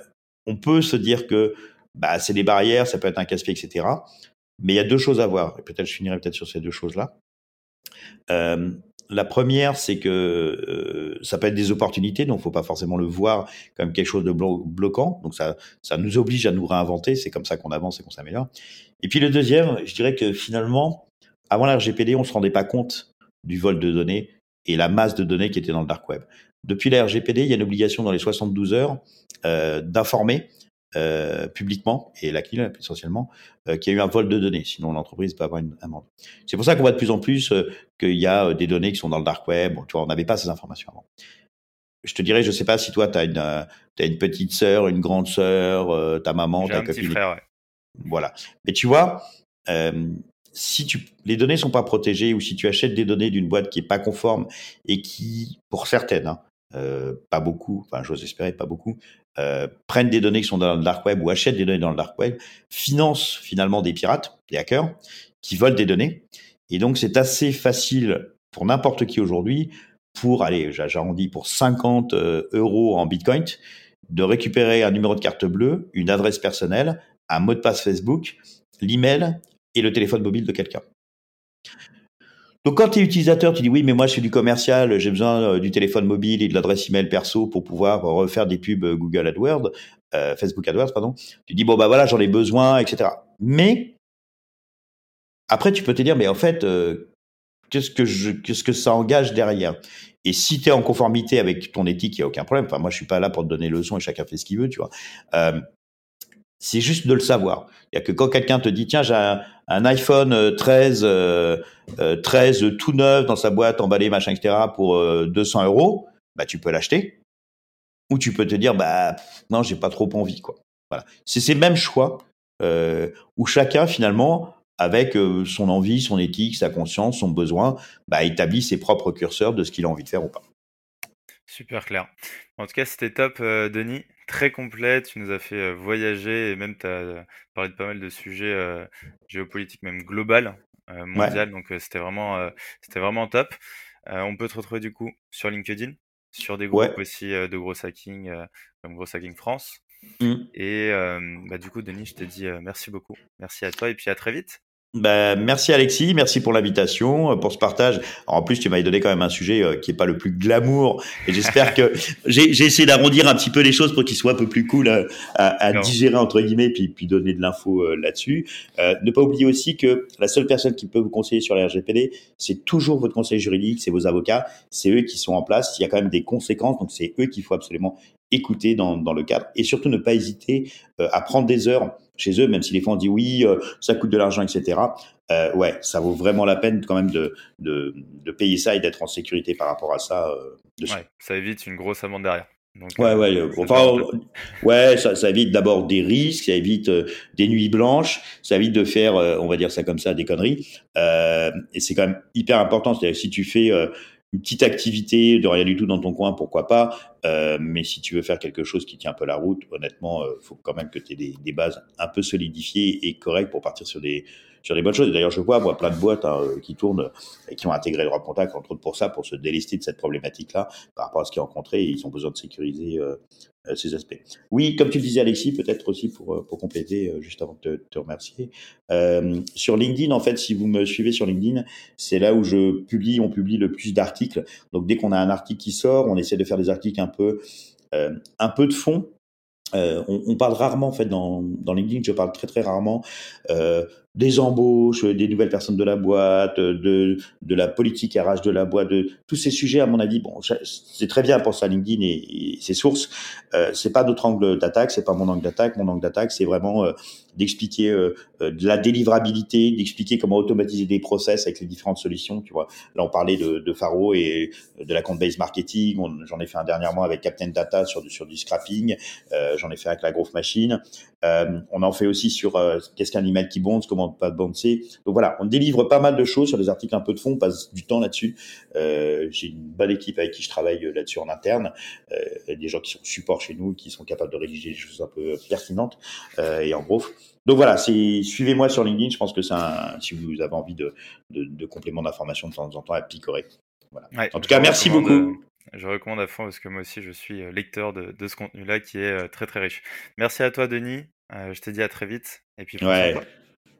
B: on peut se dire que bah, c'est des barrières, ça peut être un casse-pied, etc. Mais il y a deux choses à voir. Et peut-être je finirai peut-être sur ces deux choses-là. Euh, la première, c'est que euh, ça peut être des opportunités, donc faut pas forcément le voir comme quelque chose de blo bloquant. Donc ça, ça nous oblige à nous réinventer. C'est comme ça qu'on avance et qu'on s'améliore. Et puis le deuxième, je dirais que finalement, avant la RGPD, on se rendait pas compte du vol de données et la masse de données qui était dans le dark web. Depuis la RGPD, il y a une obligation dans les 72 heures euh, d'informer euh, publiquement, et la CNIL essentiellement, euh, qu'il y a eu un vol de données, sinon l'entreprise peut avoir une amende. C'est pour ça qu'on voit de plus en plus euh, qu'il y a euh, des données qui sont dans le dark web. Bon, tu vois, on n'avait pas ces informations avant. Je te dirais, je sais pas si toi, tu as une, as une petite sœur, une grande sœur, ta maman, ta
C: un
B: copine.
C: Petit frère, ouais.
B: Voilà. Mais tu vois, si tu, les données sont pas protégées ou si tu achètes des données d'une boîte qui est pas conforme et qui, pour certaines, hein, pas beaucoup, enfin j'ose espérer pas beaucoup, euh, prennent des données qui sont dans le dark web ou achètent des données dans le dark web, financent finalement des pirates, des hackers, qui volent des données. Et donc c'est assez facile pour n'importe qui aujourd'hui, pour, allez, j'arrondis, pour 50 euh, euros en Bitcoin, de récupérer un numéro de carte bleue, une adresse personnelle, un mot de passe Facebook, l'email et le téléphone mobile de quelqu'un. Donc quand tu es utilisateur, tu dis oui, mais moi je suis du commercial, j'ai besoin euh, du téléphone mobile et de l'adresse email perso pour pouvoir refaire des pubs Google AdWords, euh, Facebook AdWords, pardon. Tu dis bon bah voilà, j'en ai besoin, etc. Mais après tu peux te dire mais en fait euh, qu'est-ce que je, qu'est-ce que ça engage derrière? Et si tu es en conformité avec ton éthique, il y a aucun problème. Enfin moi je suis pas là pour te donner leçon et chacun fait ce qu'il veut, tu vois. Euh, c'est juste de le savoir. Il y a que quand quelqu'un te dit tiens j'ai un, un, iPhone 13 euh, euh, 13 tout neuf dans sa boîte emballé machin etc pour euh, 200 euros, bah tu peux l'acheter. ou tu peux te dire, bah non, j'ai pas trop envie. quoi. Voilà. C'est ces mêmes choix euh, où chacun finalement, avec euh, son envie, son éthique, sa conscience, son besoin, bah, établit ses propres curseurs de ce qu'il a envie de faire ou pas.
C: Super clair. En tout cas, c'était top, euh, Denis. Très complet. Tu nous as fait voyager et même tu as parlé de pas mal de sujets géopolitiques, même global, mondial. Donc, c'était vraiment, c'était vraiment top. on peut te retrouver du coup sur LinkedIn, sur des groupes aussi de gros hacking, comme Gros Hacking France. Mmh. Et bah, du coup, Denis, je te dis merci beaucoup. Merci à toi et puis à très vite.
B: Ben, merci Alexis, merci pour l'invitation, euh, pour ce partage. en plus, tu m'as donné quand même un sujet euh, qui est pas le plus glamour, et j'espère (laughs) que j'ai essayé d'arrondir un petit peu les choses pour qu'il soit un peu plus cool à, à, digérer entre guillemets, puis, puis donner de l'info euh, là-dessus. Euh, ne pas oublier aussi que la seule personne qui peut vous conseiller sur la RGPD, c'est toujours votre conseil juridique, c'est vos avocats, c'est eux qui sont en place. Il y a quand même des conséquences, donc c'est eux qu'il faut absolument écouter dans, dans le cadre, et surtout ne pas hésiter à prendre des heures chez eux, même si les fois on dit oui, euh, ça coûte de l'argent, etc. Euh, ouais, ça vaut vraiment la peine quand même de, de, de payer ça et d'être en sécurité par rapport à ça.
C: Euh, ouais, ça évite une grosse amende derrière.
B: ouais, ouais, enfin, ouais, ça, ça évite d'abord des risques, ça évite des nuits blanches, ça évite de faire, on va dire ça comme ça, des conneries. et c'est quand même hyper important. C'est-à-dire si tu fais une petite activité de rien du tout dans ton coin, pourquoi pas. Euh, mais si tu veux faire quelque chose qui tient un peu la route, honnêtement, il euh, faut quand même que tu aies des, bases un peu solidifiées et correctes pour partir sur des, sur des bonnes choses. D'ailleurs, je vois plein de boîtes hein, qui tournent et qui ont intégré le droit contact, entre autres pour ça, pour se délester de cette problématique-là par rapport à ce qu'ils ont rencontré. Et ils ont besoin de sécuriser euh, euh, ces aspects. Oui, comme tu le disais, Alexis, peut-être aussi pour, euh, pour compléter, juste avant de te, remercier. sur LinkedIn, en fait, si vous me suivez sur LinkedIn, c'est là où je publie, on publie le plus d'articles. Donc, dès qu'on a un article qui sort, on essaie de faire des articles un peu, un peu de fond, euh, on, parle rarement en fait dans, LinkedIn, je parle très très rarement euh, des embauches, des nouvelles personnes de la boîte, de, de la politique RH de la boîte, de tous ces sujets, à mon avis, bon, c'est très bien pour ça LinkedIn et, ses sources. Euh, c'est pas notre angle d'attaque, c'est pas mon angle d'attaque. Mon angle d'attaque, c'est vraiment euh, d'expliquer euh, euh, de la délivrabilité, d'expliquer comment automatiser des process avec les différentes solutions. Tu vois, là on parlait de, de Faro et de la compte base marketing. J'en ai fait un dernièrement avec Captain Data sur du sur du scrapping. J'en ai fait avec la Growth Machine. on en fait aussi sur qu'est-ce qu'un email qui bonde, comment pas boncer. Donc voilà, on délivre pas mal de choses sur des articles un peu de fond, on passe du temps là-dessus. J'ai une bonne équipe avec qui je travaille là-dessus en interne, des gens qui sont support chez nous, qui sont capables de rédiger des choses un peu pertinentes et en gros donc voilà, c'est suivez-moi sur LinkedIn. Je pense que c'est un, si vous avez envie de, de, de compléments d'information de temps en temps, à picorer. Voilà. en tout cas, merci beaucoup. Euh,
C: je recommande à fond parce que moi aussi, je suis euh, lecteur de, de ce contenu-là qui est euh, très très riche. Merci à toi, Denis. je te dis à très vite. Et puis,
B: ouais.